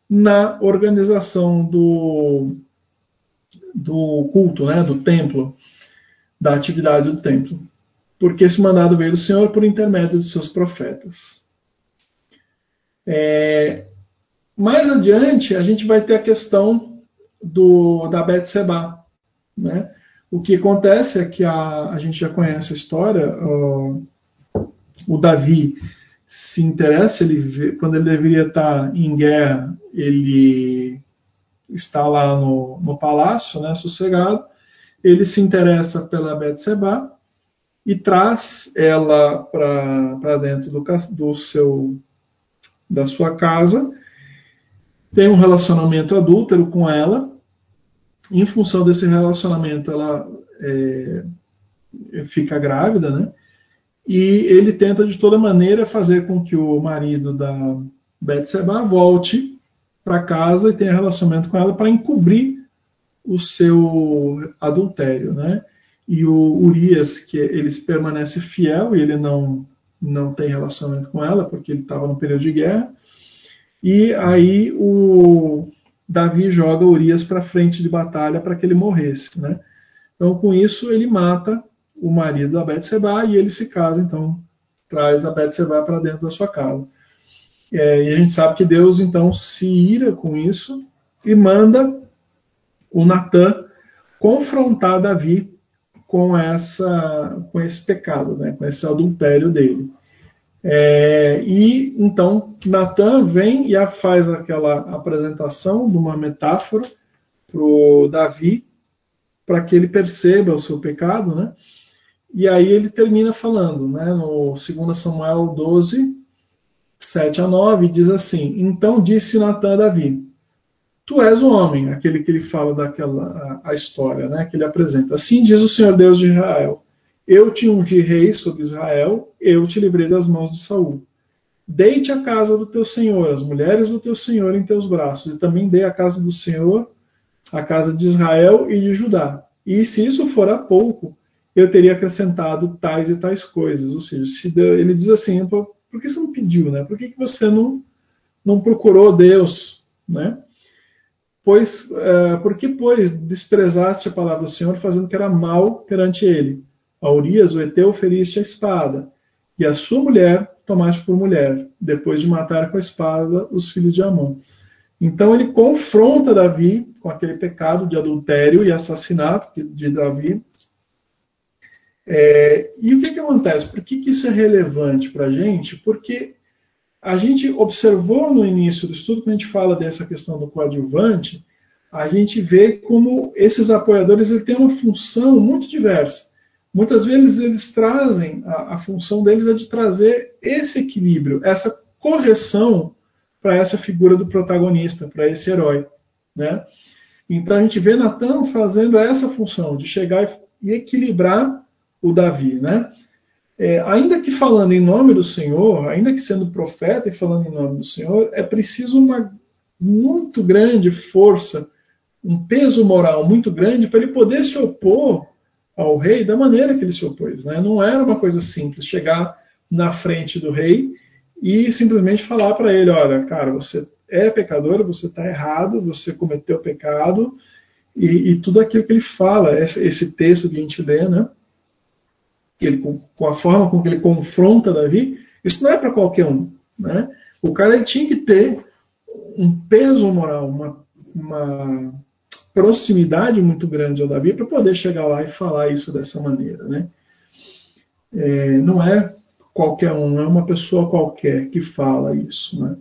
na organização do, do culto, né? do templo, da atividade do templo. Porque esse mandado veio do Senhor por intermédio de seus profetas. É, mais adiante, a gente vai ter a questão do, da Betseba. Né? O que acontece é que a, a gente já conhece a história, o, o Davi se interessa, ele vê, quando ele deveria estar em guerra, ele está lá no, no palácio, né, sossegado, ele se interessa pela Betseba e traz ela para dentro do, do seu da sua casa, tem um relacionamento adúltero com ela, em função desse relacionamento ela é, fica grávida, né? E ele tenta de toda maneira fazer com que o marido da Betseba volte para casa e tenha relacionamento com ela para encobrir o seu adultério, né? E o Urias, que ele permanece fiel e ele não não tem relacionamento com ela porque ele estava no período de guerra. E aí o Davi joga Urias para frente de batalha para que ele morresse, né? Então com isso ele mata o marido da Betseba e ele se casa, então traz a Betseba para dentro da sua casa. É, e a gente sabe que Deus então se ira com isso e manda o Natan confrontar Davi com essa com esse pecado, né, com esse adultério dele. É, e então Natan vem e faz aquela apresentação de uma metáfora para Davi, para que ele perceba o seu pecado, né? E aí ele termina falando, né, no 2 Samuel 12, 7 a 9, diz assim: Então disse Natan a Davi: Tu és o homem, aquele que ele fala daquela a, história, né, que ele apresenta. Assim diz o Senhor Deus de Israel: Eu te ungi rei sobre Israel, eu te livrei das mãos de Saul. Deite a casa do teu senhor, as mulheres do teu senhor em teus braços, e também dei a casa do Senhor, a casa de Israel e de Judá. E se isso for a pouco, eu teria acrescentado tais e tais coisas. Ou seja, se ele diz assim, por que você não pediu, né? Por que, que você não, não procurou Deus, né? Pois, uh, por que, pois, desprezaste a palavra do Senhor, fazendo que era mal perante ele? A Urias, o Eteu, feriste a espada, e a sua mulher tomaste por mulher, depois de matar com a espada os filhos de Amon. Então ele confronta Davi com aquele pecado de adultério e assassinato de Davi, é, e o que, que acontece? Por que, que isso é relevante para a gente? Porque a gente observou no início do estudo, quando a gente fala dessa questão do coadjuvante, a gente vê como esses apoiadores ele têm uma função muito diversa. Muitas vezes eles trazem, a, a função deles é de trazer esse equilíbrio, essa correção para essa figura do protagonista, para esse herói. Né? Então a gente vê Natan fazendo essa função, de chegar e equilibrar o Davi, né? É, ainda que falando em nome do Senhor, ainda que sendo profeta e falando em nome do Senhor, é preciso uma muito grande força, um peso moral muito grande para ele poder se opor ao rei da maneira que ele se opôs. Né? Não era uma coisa simples chegar na frente do rei e simplesmente falar para ele: olha, cara, você é pecador, você está errado, você cometeu pecado, e, e, tudo aquilo que ele fala, esse, esse texto que a gente lê, né? Ele, com a forma com que ele confronta Davi, isso não é para qualquer um. Né? O cara ele tinha que ter um peso moral, uma, uma proximidade muito grande ao Davi para poder chegar lá e falar isso dessa maneira. Né? É, não é qualquer um, é uma pessoa qualquer que fala isso. Né?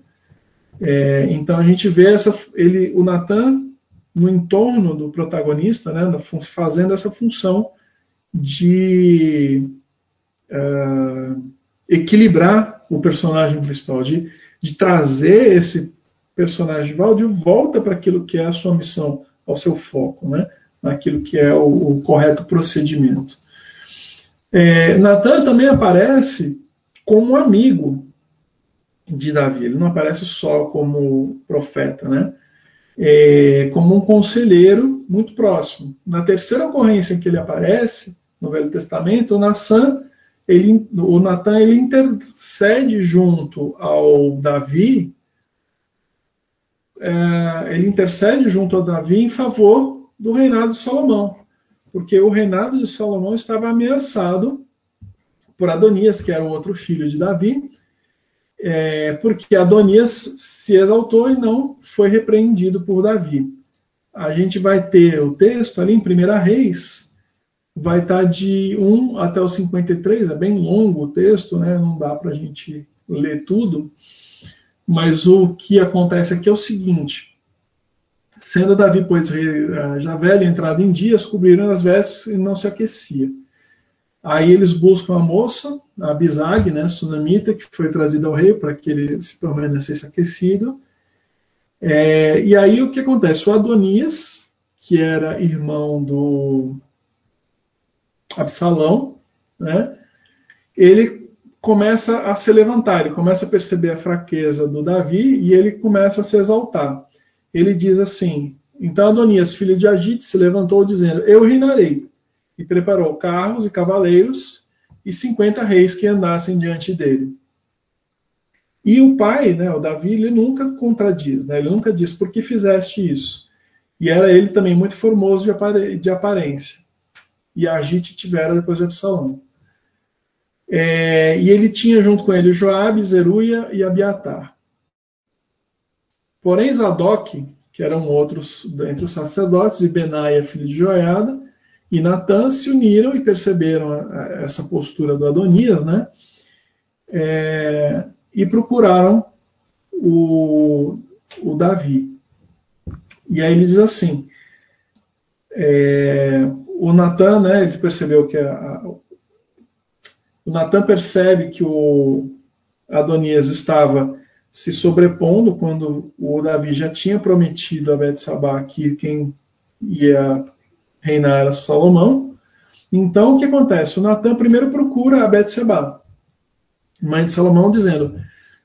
É, então a gente vê essa, ele, o Natan no entorno do protagonista, né, fazendo essa função de uh, equilibrar o personagem principal, de, de trazer esse personagem de volta para aquilo que é a sua missão, ao seu foco, né? naquilo que é o, o correto procedimento. É, Natan também aparece como amigo de Davi, ele não aparece só como profeta, né? É, como um conselheiro muito próximo. Na terceira ocorrência em que ele aparece, no Velho Testamento, o Natan ele, o ele intercede junto ao Davi, é, ele intercede junto ao Davi em favor do reinado de Salomão, porque o reinado de Salomão estava ameaçado por Adonias, que era o outro filho de Davi, é, porque Adonias se exaltou e não foi repreendido por Davi. A gente vai ter o texto ali em 1 Reis, vai estar de 1 até o 53, é bem longo o texto, né? não dá para a gente ler tudo, mas o que acontece aqui é o seguinte: sendo Davi, pois, já velho, entrado em dias, cobriram as vestes e não se aquecia. Aí eles buscam a moça, a Bizag, né, sunamita, que foi trazida ao rei para que ele se permanecesse aquecido. É, e aí o que acontece? O Adonias, que era irmão do Absalão, né, ele começa a se levantar, ele começa a perceber a fraqueza do Davi e ele começa a se exaltar. Ele diz assim: Então Adonias, filho de Agite, se levantou dizendo: Eu reinarei. E preparou carros e cavaleiros e cinquenta reis que andassem diante dele. E o pai, né, o Davi, ele nunca contradiz, né, ele nunca diz por que fizeste isso. E era ele também muito formoso de, aparência e Agite tivera depois de Absalão. É, e ele tinha junto com ele Joabe, Zeruia e Abiatar. Porém, Zadok, que eram outros entre os sacerdotes, e Benaia, filho de Joiada, e Natã se uniram e perceberam essa postura do Adonias, né? É, e procuraram o, o Davi. E aí ele diz assim: é, o Natan, né, ele percebeu que a, a, o Natan percebe que o Adonias estava se sobrepondo quando o Davi já tinha prometido a Betsabá que quem ia reinar era Salomão. Então, o que acontece? O Natan primeiro procura a Betsabá, mãe de Salomão, dizendo: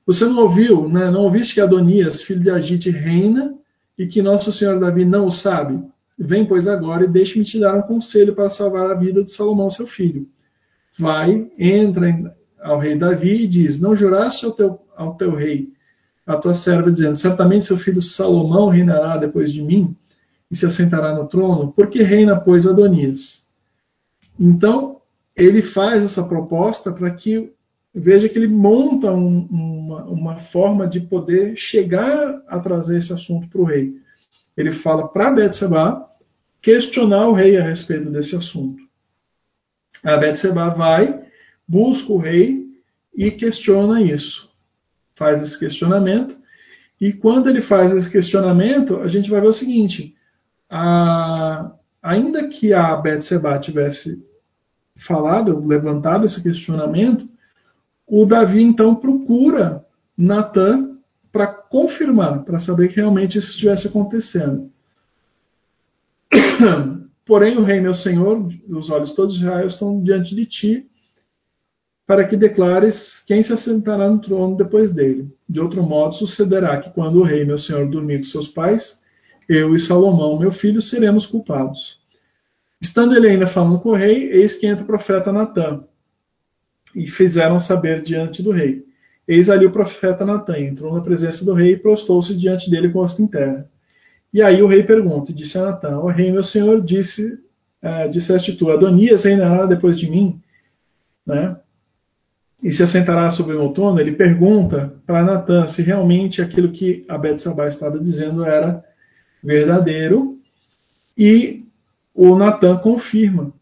Você não ouviu, né, não ouviste que Adonias, filho de Agite, reina e que nosso senhor Davi não o sabe? Vem, pois, agora e deixe-me te dar um conselho para salvar a vida de Salomão, seu filho. Vai, entra ao rei Davi e diz: Não juraste ao teu, ao teu rei, a tua serva, dizendo: Certamente seu filho Salomão reinará depois de mim e se assentará no trono? Porque reina, pois, Adonias. Então, ele faz essa proposta para que veja que ele monta um, uma, uma, forma de poder chegar a trazer esse assunto para o rei. Ele fala para Betseba questionar o rei a respeito desse assunto. A Betseba vai, busca o rei e questiona isso. Faz esse questionamento. E quando ele faz esse questionamento, a gente vai ver o seguinte: a, ainda que a Betseba tivesse falado, levantado esse questionamento, o Davi então procura Natan para confirmar, para saber que realmente isso estivesse acontecendo. Porém, o rei, meu senhor, os olhos todos de Israel estão diante de ti, para que declares quem se assentará no trono depois dele. De outro modo, sucederá que quando o rei, meu senhor, dormir com seus pais, eu e Salomão, meu filho, seremos culpados. Estando ele ainda falando com o rei, eis que entra o profeta Natã, e fizeram saber diante do rei. Eis ali o profeta Natã, entrou na presença do rei e prostou-se diante dele com o rosto em terra. E aí o rei pergunta, e disse a Natã, o rei, meu senhor, disse, uh, disseste tu, Adonias reinará depois de mim, né? e se assentará sobre o meu trono, ele pergunta para Natã se realmente aquilo que a Betsabá estava dizendo era verdadeiro, e o Natã confirma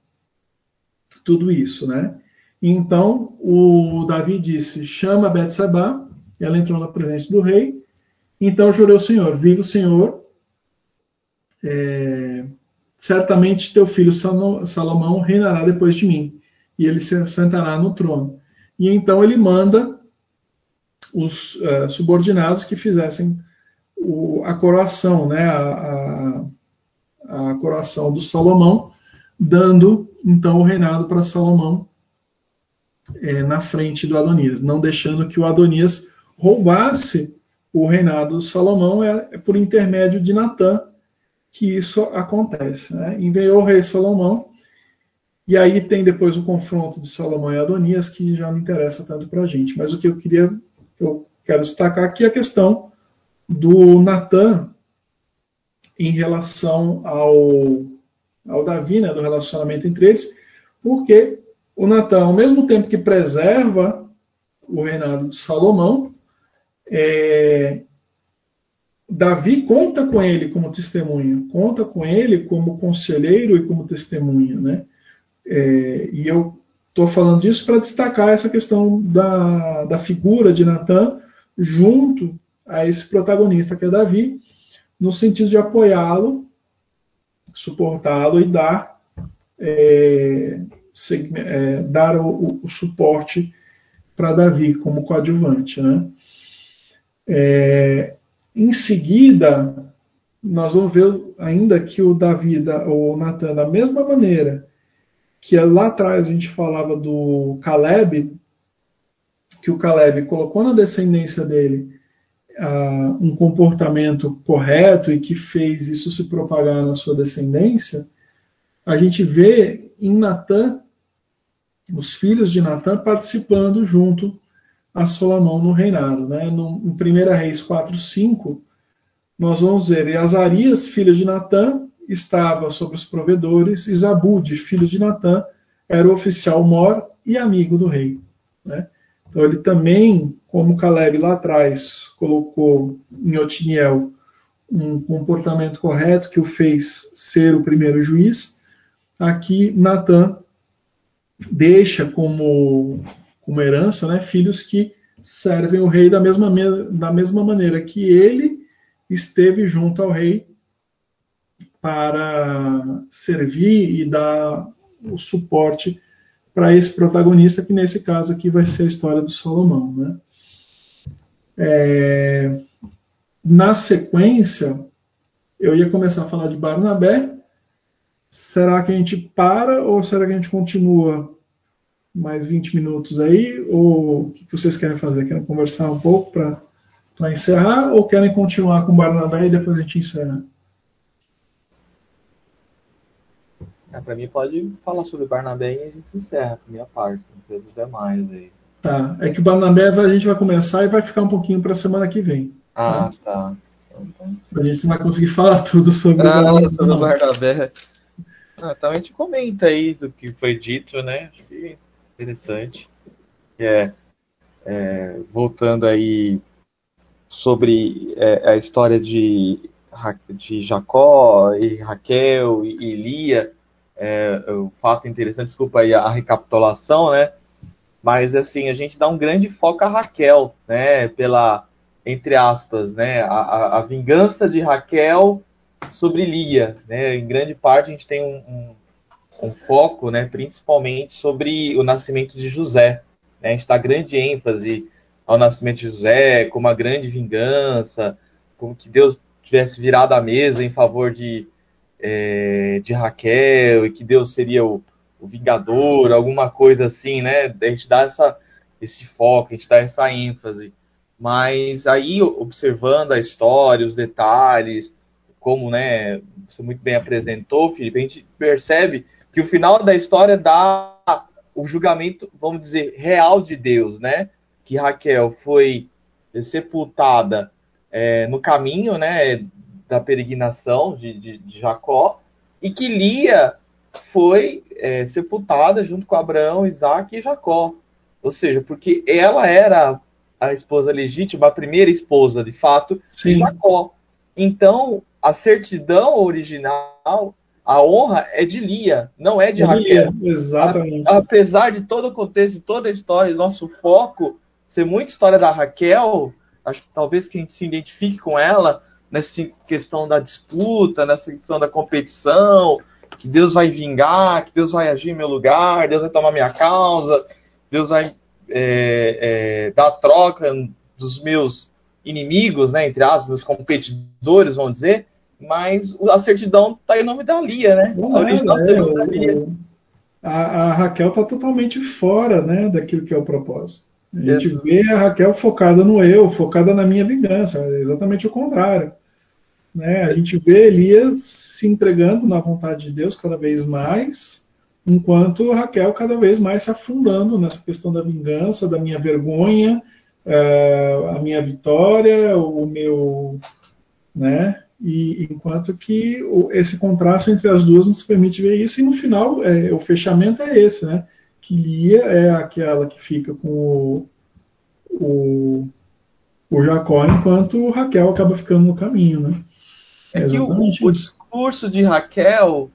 tudo isso, né? Então o Davi disse: chama Betsabá, ela entrou na presença do rei. Então jurou o Senhor: viva o Senhor, é, certamente teu filho Salomão reinará depois de mim, e ele se assentará no trono. E então ele manda os uh, subordinados que fizessem o, a coroação, né, a, a, a coroação do Salomão, dando então o reinado para Salomão é, na frente do Adonias, não deixando que o Adonias roubasse o reinado de Salomão, é, é por intermédio de Natã que isso acontece. Né? Enviou o rei Salomão, e aí tem depois o confronto de Salomão e Adonias, que já não interessa tanto para a gente. Mas o que eu queria, eu quero destacar aqui é a questão do Natan em relação ao, ao Davi, né, do relacionamento entre eles, porque o Natan, ao mesmo tempo que preserva o reinado de Salomão, é, Davi conta com ele como testemunha, conta com ele como conselheiro e como testemunha, né? É, e eu estou falando disso para destacar essa questão da, da figura de Natan junto a esse protagonista que é Davi, no sentido de apoiá-lo, suportá-lo e dar, é, é, dar o, o suporte para Davi como coadjuvante. Né? É, em seguida, nós vamos ver ainda que o Davi, o Natan, da mesma maneira que lá atrás a gente falava do Caleb, que o Caleb colocou na descendência dele uh, um comportamento correto e que fez isso se propagar na sua descendência, a gente vê em Natã os filhos de Natã participando junto a Salomão no reinado. Né? No, em 1 Reis 4, 5, nós vamos ver, e Azarias, filho de Natã, estava sobre os provedores, e Zabude, filho de Natã, era o oficial mor e amigo do rei. Né? Então ele também, como Caleb lá atrás colocou em Otiniel um comportamento correto que o fez ser o primeiro juiz, aqui Natã deixa como, como herança né, filhos que servem o rei da mesma, da mesma maneira que ele esteve junto ao rei para servir e dar o suporte para esse protagonista, que nesse caso aqui vai ser a história do Salomão. Né? É, na sequência, eu ia começar a falar de Barnabé. Será que a gente para ou será que a gente continua mais 20 minutos aí? Ou o que vocês querem fazer? Querem conversar um pouco para encerrar ou querem continuar com Barnabé e depois a gente encerra? É, pra mim pode falar sobre Barnabé e a gente encerra a minha parte, não sei dos demais aí. Tá, é que o Barnabé a gente vai começar e vai ficar um pouquinho pra semana que vem. Ah, tá. tá. A gente não vai conseguir falar tudo sobre ah, o Barnabé. Sobre o Barnabé. Ah, então a gente comenta aí do que foi dito, né? Acho que é interessante. É, é, voltando aí sobre é, a história de, de Jacó e Raquel e, e Lia, é, o fato interessante, desculpa aí a recapitulação, né? Mas assim, a gente dá um grande foco a Raquel, né? Pela, entre aspas, né? A, a, a vingança de Raquel sobre Lia, né? Em grande parte a gente tem um, um, um foco, né? Principalmente sobre o nascimento de José. Né? A gente dá grande ênfase ao nascimento de José, como a grande vingança, como que Deus tivesse virado a mesa em favor de, é, de Raquel e que Deus seria o, o, Vingador, alguma coisa assim, né? A gente dá essa, esse foco, a gente dá essa ênfase. Mas aí, observando a história, os detalhes, como né, você muito bem apresentou, Felipe, a gente percebe que o final da história dá o julgamento, vamos dizer, real de Deus, né? Que Raquel foi sepultada é, no caminho, né? da peregrinação de, de, de Jacó, e que Lia foi é, sepultada junto com Abraão, Isaac e Jacó. Ou seja, porque ela era a esposa legítima, a primeira esposa, de fato, Sim. de Jacó. Então, a certidão original, a honra é de Lia, não é de é Raquel. Lia, exatamente. A, apesar de todo o contexto, toda a história, nosso foco ser muito história da Raquel, acho que talvez quem se identifique com ela, nessa questão da disputa, nessa questão da competição, que Deus vai vingar, que Deus vai agir em meu lugar, Deus vai tomar minha causa, Deus vai é, é, dar troca dos meus inimigos, né, entre aspas, meus competidores, vamos dizer. Mas a certidão está em nome da Lia, né? Não a original é, da Lia. A, a Raquel está totalmente fora né, daquilo que é o propósito. A gente vê a Raquel focada no eu, focada na minha vingança, é exatamente o contrário. Né? A gente vê Elias se entregando na vontade de Deus cada vez mais, enquanto Raquel cada vez mais se afundando nessa questão da vingança, da minha vergonha, uh, a minha vitória, o meu. Né? E enquanto que o, esse contraste entre as duas nos permite ver isso, e no final é, o fechamento é esse, né? que Lia é aquela que fica com o, o, o Jacó, enquanto Raquel acaba ficando no caminho, né? É, é que o, o, discurso de Raquel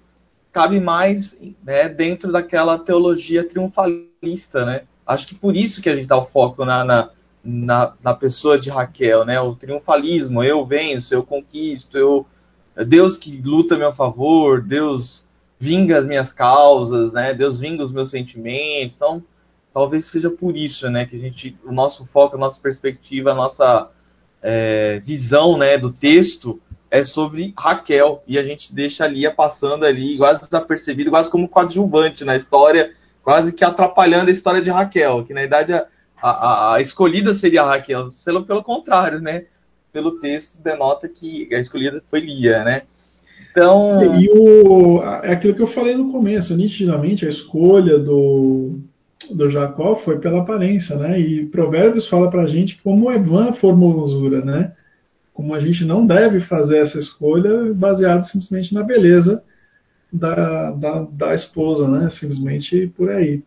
cabe mais né, dentro daquela teologia triunfalista, né? Acho que por isso que a gente dá o foco na, na, na, na pessoa de Raquel, né? O triunfalismo, eu venço, eu conquisto, eu Deus que luta a meu favor, Deus vinga as minhas causas, né? Deus vinga os meus sentimentos. Então, talvez seja por isso, né, que a gente, o nosso foco, a nossa perspectiva, a nossa é, visão, né, do texto é sobre Raquel e a gente deixa a Lia passando ali, quase desapercebido, quase como coadjuvante na história, quase que atrapalhando a história de Raquel, que na verdade a, a, escolhida seria Raquel, pelo, pelo contrário, né? Pelo texto denota que a escolhida foi Lia, né? Então. E o, é aquilo que eu falei no começo, nitidamente a escolha do, do Jacó foi pela aparência, né? E Provérbios fala pra gente como é vã a formosura, né? Como a gente não deve fazer essa escolha baseada simplesmente na beleza da, da, da esposa, né? Simplesmente por aí.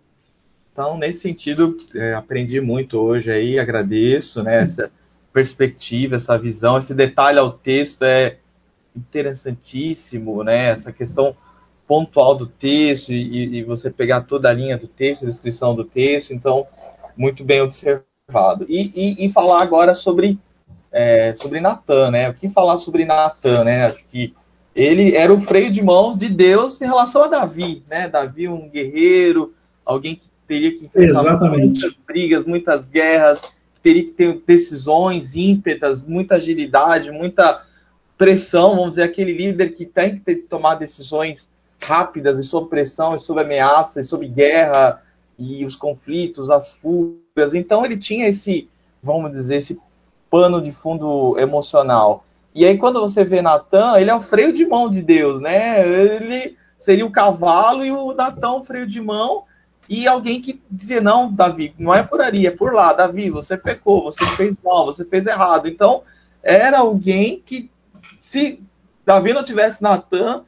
Então, nesse sentido, é, aprendi muito hoje aí, agradeço, né? Essa perspectiva, essa visão, esse detalhe ao texto é interessantíssimo, né? Essa questão pontual do texto e, e, você pegar toda a linha do texto, a descrição do texto, então muito bem observado. E, e, e falar agora sobre é, sobre Natan, né? O que falar sobre Natan, né? Acho que ele era o freio de mão de Deus em relação a Davi, né? Davi um guerreiro, alguém que teria que enfrentar muitas brigas, muitas guerras, teria que ter decisões ímpetas, muita agilidade, muita pressão, vamos dizer, aquele líder que tem que ter, tomar decisões rápidas e sob pressão, e sob ameaça, e sob guerra, e os conflitos, as fugas. Então ele tinha esse, vamos dizer, esse pano de fundo emocional. E aí quando você vê Natan, ele é o freio de mão de Deus, né? Ele seria o cavalo e o Natan o freio de mão e alguém que dizia, não, Davi, não é por ali, é por lá. Davi, você pecou, você fez mal, você fez errado. Então, era alguém que se Davi não tivesse Natan,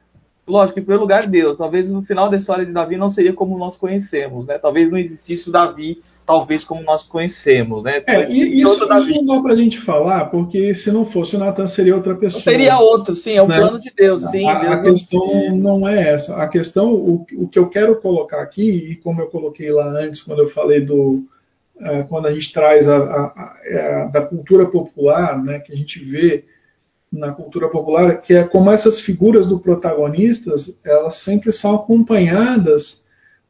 lógico, em primeiro lugar Deus. Talvez no final da história de Davi não seria como nós conhecemos, né? Talvez não existisse o Davi, talvez como nós conhecemos, né? É, e isso, não dá pra gente falar, porque se não fosse o Natan seria outra pessoa. Seria outro, sim, é o né? plano de Deus, sim. A, Deus a questão não é essa. A questão, o, o que eu quero colocar aqui, e como eu coloquei lá antes, quando eu falei do. Uh, quando a gente traz a, a, a, da cultura popular, né, que a gente vê na cultura popular, que é como essas figuras do protagonistas, elas sempre são acompanhadas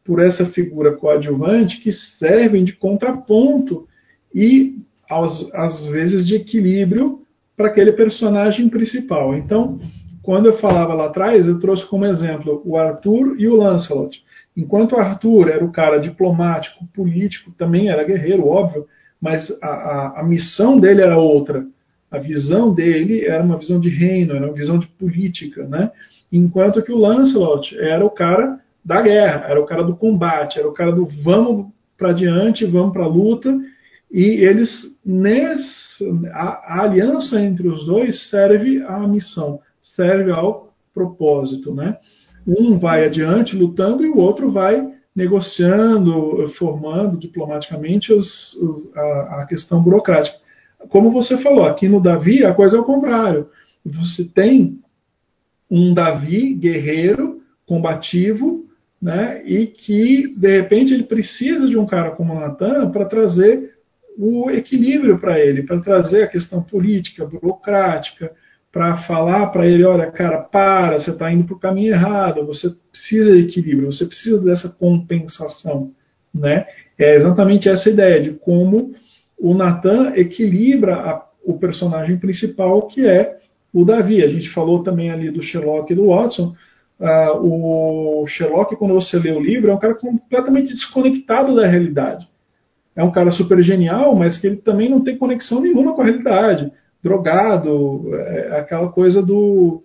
por essa figura coadjuvante que servem de contraponto e às, às vezes de equilíbrio para aquele personagem principal. Então, quando eu falava lá atrás, eu trouxe como exemplo o Arthur e o Lancelot. Enquanto Arthur era o cara diplomático, político, também era guerreiro, óbvio, mas a, a, a missão dele era outra a visão dele era uma visão de reino, era uma visão de política, né? Enquanto que o Lancelot era o cara da guerra, era o cara do combate, era o cara do vamos para diante, vamos para a luta, e eles nessa a, a, aliança entre os dois serve à missão, serve ao propósito, né? Um vai adiante lutando e o outro vai negociando, formando diplomaticamente os, a, a questão burocrática como você falou, aqui no Davi a coisa é o contrário. Você tem um Davi guerreiro, combativo, né, e que de repente ele precisa de um cara como Natan para trazer o equilíbrio para ele, para trazer a questão política, burocrática, para falar para ele, olha, cara, para, você está indo para o caminho errado, você precisa de equilíbrio, você precisa dessa compensação, né? É exatamente essa ideia de como o Natan equilibra a, o personagem principal, que é o Davi. A gente falou também ali do Sherlock e do Watson. Uh, o Sherlock, quando você lê o livro, é um cara completamente desconectado da realidade. É um cara super genial, mas que ele também não tem conexão nenhuma com a realidade. Drogado, é, aquela coisa do.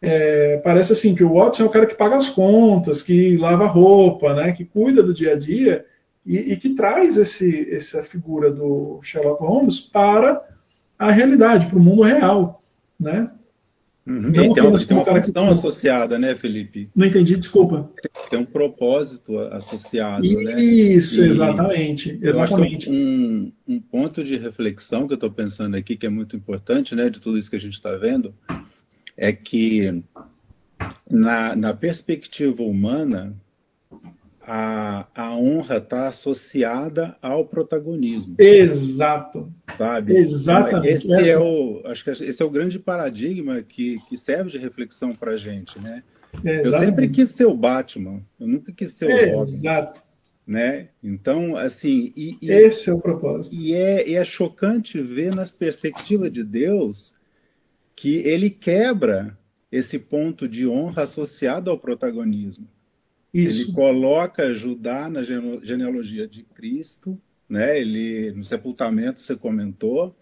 É, parece assim que o Watson é o cara que paga as contas, que lava roupa, né, que cuida do dia a dia e, e que traz esse, essa figura do Sherlock Holmes para a realidade, para o mundo real, né? Uhum. Não tem, uma, tem uma questão associada, né, Felipe? Não entendi, desculpa. Tem um propósito associado, Isso, né? Isso, exatamente. exatamente. Um, um, ponto de reflexão que eu estou pensando aqui, que é muito importante, né, de tudo isso que a gente está vendo, é que na, na perspectiva humana, a, a honra está associada ao protagonismo. Exato. Sabe? Exatamente. Esse é o, acho que esse é o grande paradigma que, que serve de reflexão para a gente, né? eu sempre quis ser o Batman, eu nunca quis ser o Robin. Exato. Né? Então, assim, e, e, esse é o propósito. E é, e é chocante ver nas perspectivas de Deus que ele quebra esse ponto de honra associado ao protagonismo. Isso. Ele coloca Judá na genealogia de Cristo, né? Ele no sepultamento você comentou.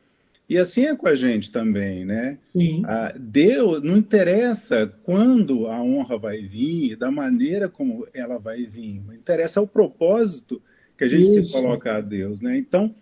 E assim é com a gente também, né? Sim. Ah, Deus não interessa quando a honra vai vir, da maneira como ela vai vir. Interessa o propósito que a gente Isso. se coloca a Deus, né? Então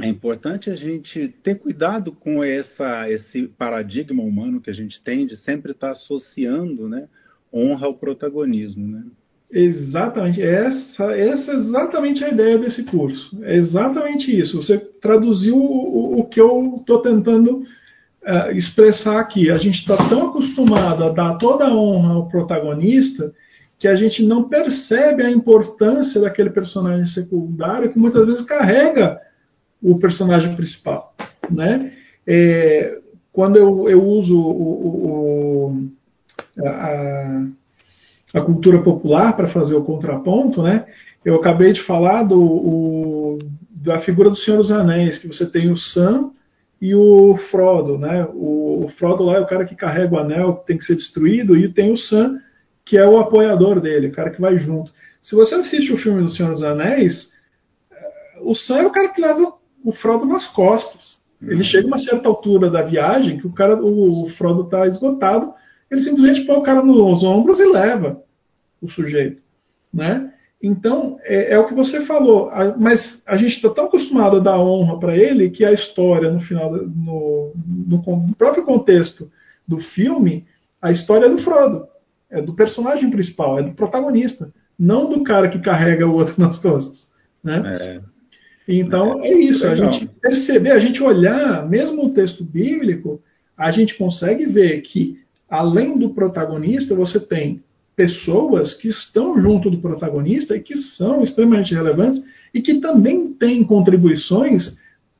é importante a gente ter cuidado com essa, esse paradigma humano que a gente tem de sempre estar associando, né? Honra ao protagonismo, né? Exatamente, essa, essa é exatamente a ideia desse curso. É exatamente isso. Você traduziu o, o que eu estou tentando uh, expressar aqui. A gente está tão acostumado a dar toda a honra ao protagonista que a gente não percebe a importância daquele personagem secundário que muitas vezes carrega o personagem principal. Né? É, quando eu, eu uso o, o, a, a cultura popular para fazer o contraponto, né? Eu acabei de falar do, o, da figura do Senhor dos Anéis, que você tem o Sam e o Frodo, né? O, o, Frodo lá é o cara que carrega o anel, que tem que ser destruído, e tem o Sam, que é o apoiador dele, o cara que vai junto. Se você assiste o filme do Senhor dos Anéis, o Sam é o cara que leva o Frodo nas costas. Ele uhum. chega a uma certa altura da viagem que o cara, o Frodo está esgotado, ele simplesmente põe o cara nos ombros e leva o sujeito, né? Então, é, é o que você falou, a, mas a gente está tão acostumado a dar honra para ele que a história, no final, no, no, no, próprio contexto do filme, a história é do Frodo, é do personagem principal, é do protagonista, não do cara que carrega o outro nas costas, né? É. Então, é, é isso, a gente perceber, a gente olhar, mesmo o texto bíblico, a gente consegue ver que além do protagonista, você tem pessoas que estão junto do protagonista e que são extremamente relevantes e que também têm contribuições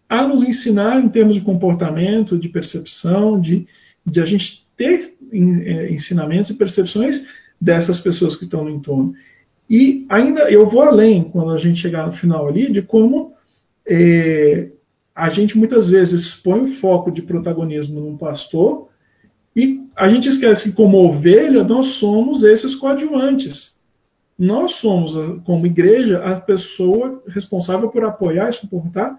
a nos ensinar em termos de comportamento, de percepção, de, de a gente ter é, ensinamentos e percepções dessas pessoas que estão no entorno. E ainda eu vou além, quando a gente chegar no final ali, de como é, a gente muitas vezes põe o foco de protagonismo num pastor e a gente esquece que, como ovelha, nós somos esses coadjuvantes. Nós somos, como igreja, a pessoa responsável por apoiar e suportar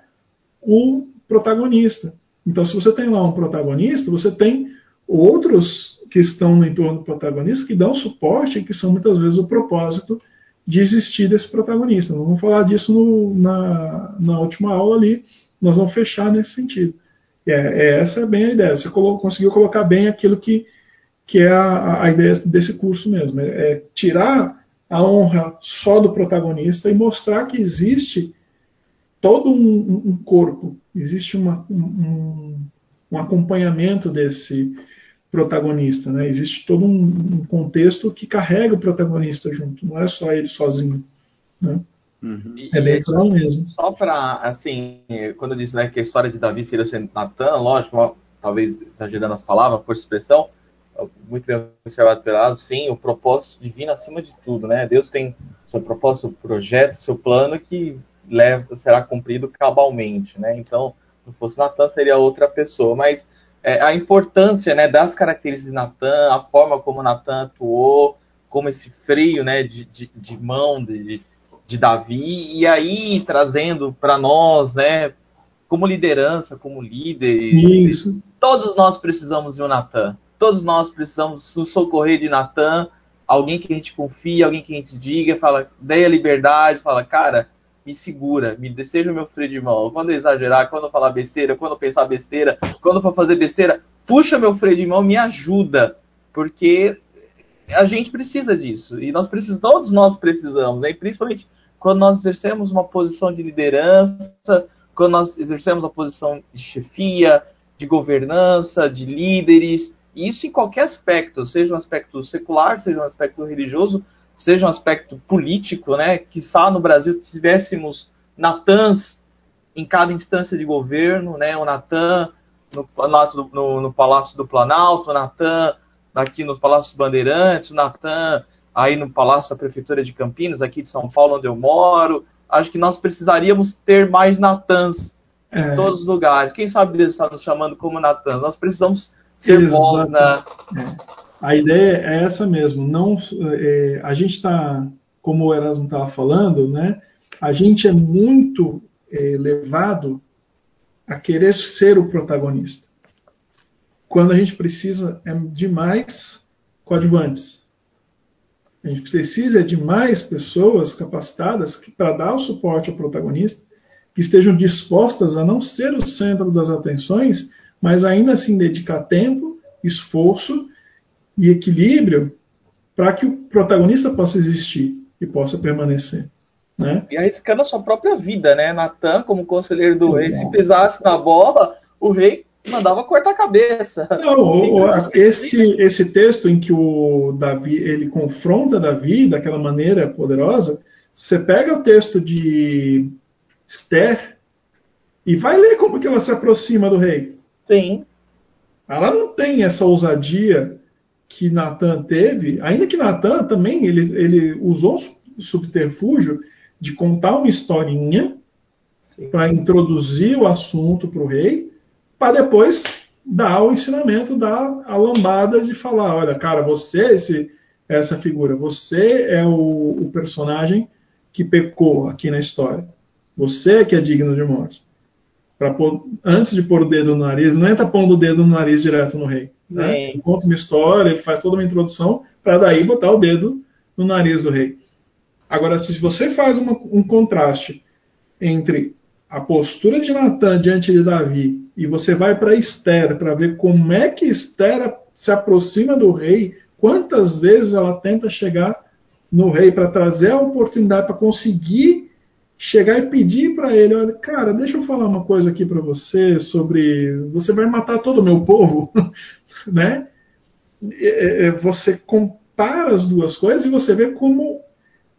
o protagonista. Então, se você tem lá um protagonista, você tem outros que estão no entorno do protagonista que dão suporte e que são muitas vezes o propósito de existir desse protagonista. Nós vamos falar disso no, na, na última aula ali, nós vamos fechar nesse sentido. É, é, essa é bem a ideia. Você conseguiu colocar bem aquilo que, que é a, a ideia desse curso mesmo. É, é, tirar a honra só do protagonista e mostrar que existe todo um, um corpo, existe uma, um, um, acompanhamento desse protagonista. Né? Existe todo um, um, contexto que carrega o protagonista junto, não é só ele sozinho. Né? Uhum. É bem claro mesmo. Só para, assim, quando eu disse né, que a história de Davi seria ser Natan, lógico, talvez exagerando as palavras, por expressão, muito bem observado pelo sim, o propósito divino acima de tudo, né? Deus tem seu propósito, seu projeto, seu plano que leva, será cumprido cabalmente, né? Então, se fosse Natan, seria outra pessoa, mas é, a importância né, das características de Natan, a forma como Natan atuou, como esse freio né, de, de, de mão de, de Davi, e aí trazendo para nós, né, como liderança, como líderes, Isso. todos nós precisamos de um Natan. Todos nós precisamos nos socorrer de Natan, alguém que a gente confia, alguém que a gente diga, fala, dê a liberdade, fala, cara, me segura, me seja o meu freio de mão. Quando eu exagerar, quando eu falar besteira, quando eu pensar besteira, quando eu for fazer besteira, puxa meu freio de mão, me ajuda, porque a gente precisa disso e nós precisamos, todos nós precisamos, né? Principalmente quando nós exercemos uma posição de liderança, quando nós exercemos a posição de chefia, de governança, de líderes, e isso em qualquer aspecto, seja um aspecto secular, seja um aspecto religioso, seja um aspecto político, né? Que só no Brasil tivéssemos Natãs em cada instância de governo, né? O Natan no, no, no Palácio do Planalto, o Natan aqui no Palácio dos Bandeirantes, o Natan aí no Palácio da Prefeitura de Campinas, aqui de São Paulo, onde eu moro. Acho que nós precisaríamos ter mais Natãs é. em todos os lugares. Quem sabe Deus está nos chamando como Natãs? Nós precisamos ser voz na. É. A ideia é essa mesmo. Não, é, a gente está, como o Erasmo estava falando, né? A gente é muito é, levado a querer ser o protagonista. Quando a gente precisa é de mais coadjuvantes. A gente precisa de mais pessoas capacitadas para dar o suporte ao protagonista, que estejam dispostas a não ser o centro das atenções, mas ainda assim dedicar tempo, esforço e equilíbrio para que o protagonista possa existir e possa permanecer. Né? E arriscando a sua própria vida, né? Natan, como conselheiro do Exato. rei, se pisasse na bola, o rei mandava cortar a cabeça. Não, esse, esse texto em que o Davi ele confronta Davi daquela maneira poderosa, você pega o texto de Esther e vai ler como que ela se aproxima do rei. Sim. Ela não tem essa ousadia que Natan teve, ainda que Natan também ele, ele usou o subterfúgio de contar uma historinha para introduzir o assunto para o rei, para depois dar o ensinamento, dar a lambada de falar, olha, cara, você esse, essa figura, você é o, o personagem que pecou aqui na história. Você que é digno de morte. Pôr, antes de pôr o dedo no nariz, não entra pondo o dedo no nariz direto no rei. Né? Ele conta uma história, ele faz toda uma introdução para daí botar o dedo no nariz do rei. Agora, se você faz uma, um contraste entre a postura de Natan diante de Davi e você vai para Esther para ver como é que Esther se aproxima do rei, quantas vezes ela tenta chegar no rei para trazer a oportunidade para conseguir chegar e pedir para ele, olha, cara, deixa eu falar uma coisa aqui para você sobre, você vai matar todo o meu povo, né? Você compara as duas coisas e você vê como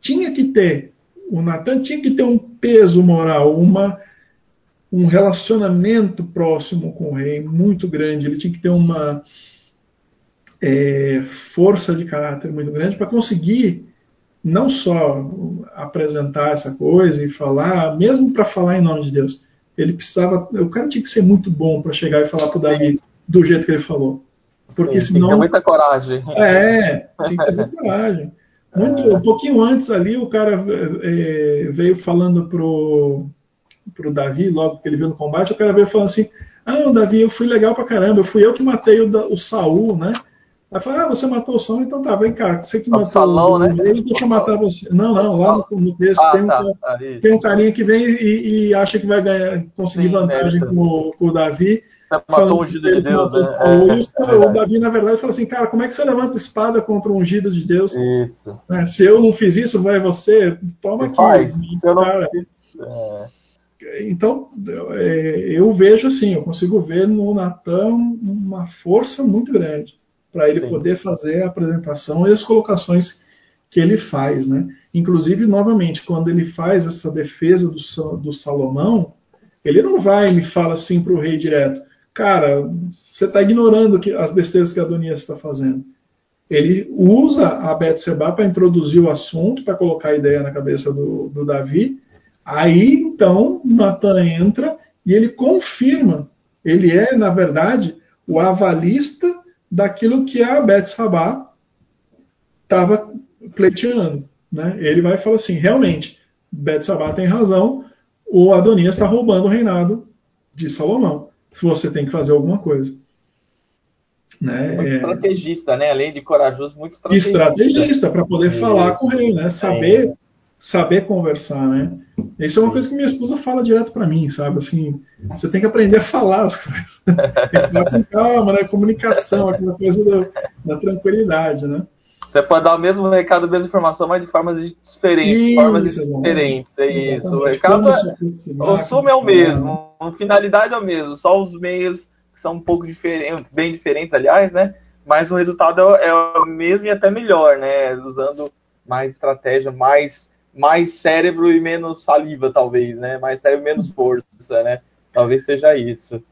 tinha que ter, o Natan tinha que ter um peso moral, uma, um relacionamento próximo com o rei muito grande, ele tinha que ter uma é, força de caráter muito grande para conseguir não só apresentar essa coisa e falar, mesmo para falar em nome de Deus, ele precisava, o cara tinha que ser muito bom para chegar e falar para o Davi do jeito que ele falou. Porque Sim, senão. Tem muita coragem. É, tinha que ter muita coragem. Muito, é. Um pouquinho antes ali, o cara é, veio falando pro, pro Davi, logo que ele viu no combate, o cara veio falando assim: Ah, Davi, eu fui legal pra caramba, eu fui eu que matei o, o Saul, né? Aí fala, ah, você matou o Saul, então tá, vem cá, você que é matou o salão, o, né? deixa eu matar você. Não, não, lá no, no texto ah, tem, um, tá, tem um carinha que vem e, e, acha que vai ganhar, conseguir Sim, vantagem com, com o Davi matou o ungido de Deus. Né? É. O, Davi, na verdade, fala assim, cara, como é que você levanta espada contra um ungido de Deus? Isso. É, se eu não fiz isso, vai você, toma aqui. Faz. Eu cara. É. Então, é, eu vejo assim, eu consigo ver no Natan uma força muito grande para ele Sim. poder fazer a apresentação e as colocações que ele faz, né? Inclusive, novamente, quando ele faz essa defesa do, do Salomão, ele não vai e me fala assim para o rei direto cara, você está ignorando que, as besteiras que Adonias está fazendo. Ele usa a Betseba para introduzir o assunto, para colocar a ideia na cabeça do, do Davi. Aí, então, Natan entra e ele confirma. Ele é, na verdade, o avalista daquilo que a Beth Sabá estava pleiteando. Né? Ele vai falar assim: realmente, Beth Sabá tem razão, o Adonias está roubando o reinado de Salomão. Se você tem que fazer alguma coisa. Né? Muito é... estrategista, né? Além de corajoso, muito estrategista. Estrategista, para poder é. falar com o rei, né? Saber, é. saber conversar, né? Isso é uma coisa que minha esposa fala direto para mim, sabe? Assim, você tem que aprender a falar as coisas. tem que falar com calma, né? Comunicação, aquela coisa da, da tranquilidade, né? Você pode dar o mesmo recado, a mesma informação, mas de formas diferentes. Isso, formas diferentes. É isso. O recado é, o sumo é o mesmo, a finalidade é o mesmo, só os meios são um pouco diferentes, bem diferentes, aliás, né? Mas o resultado é, o mesmo e até melhor, né? Usando mais estratégia, mais, mais cérebro e menos saliva, talvez, né? Mais cérebro e menos força, né? Talvez seja isso.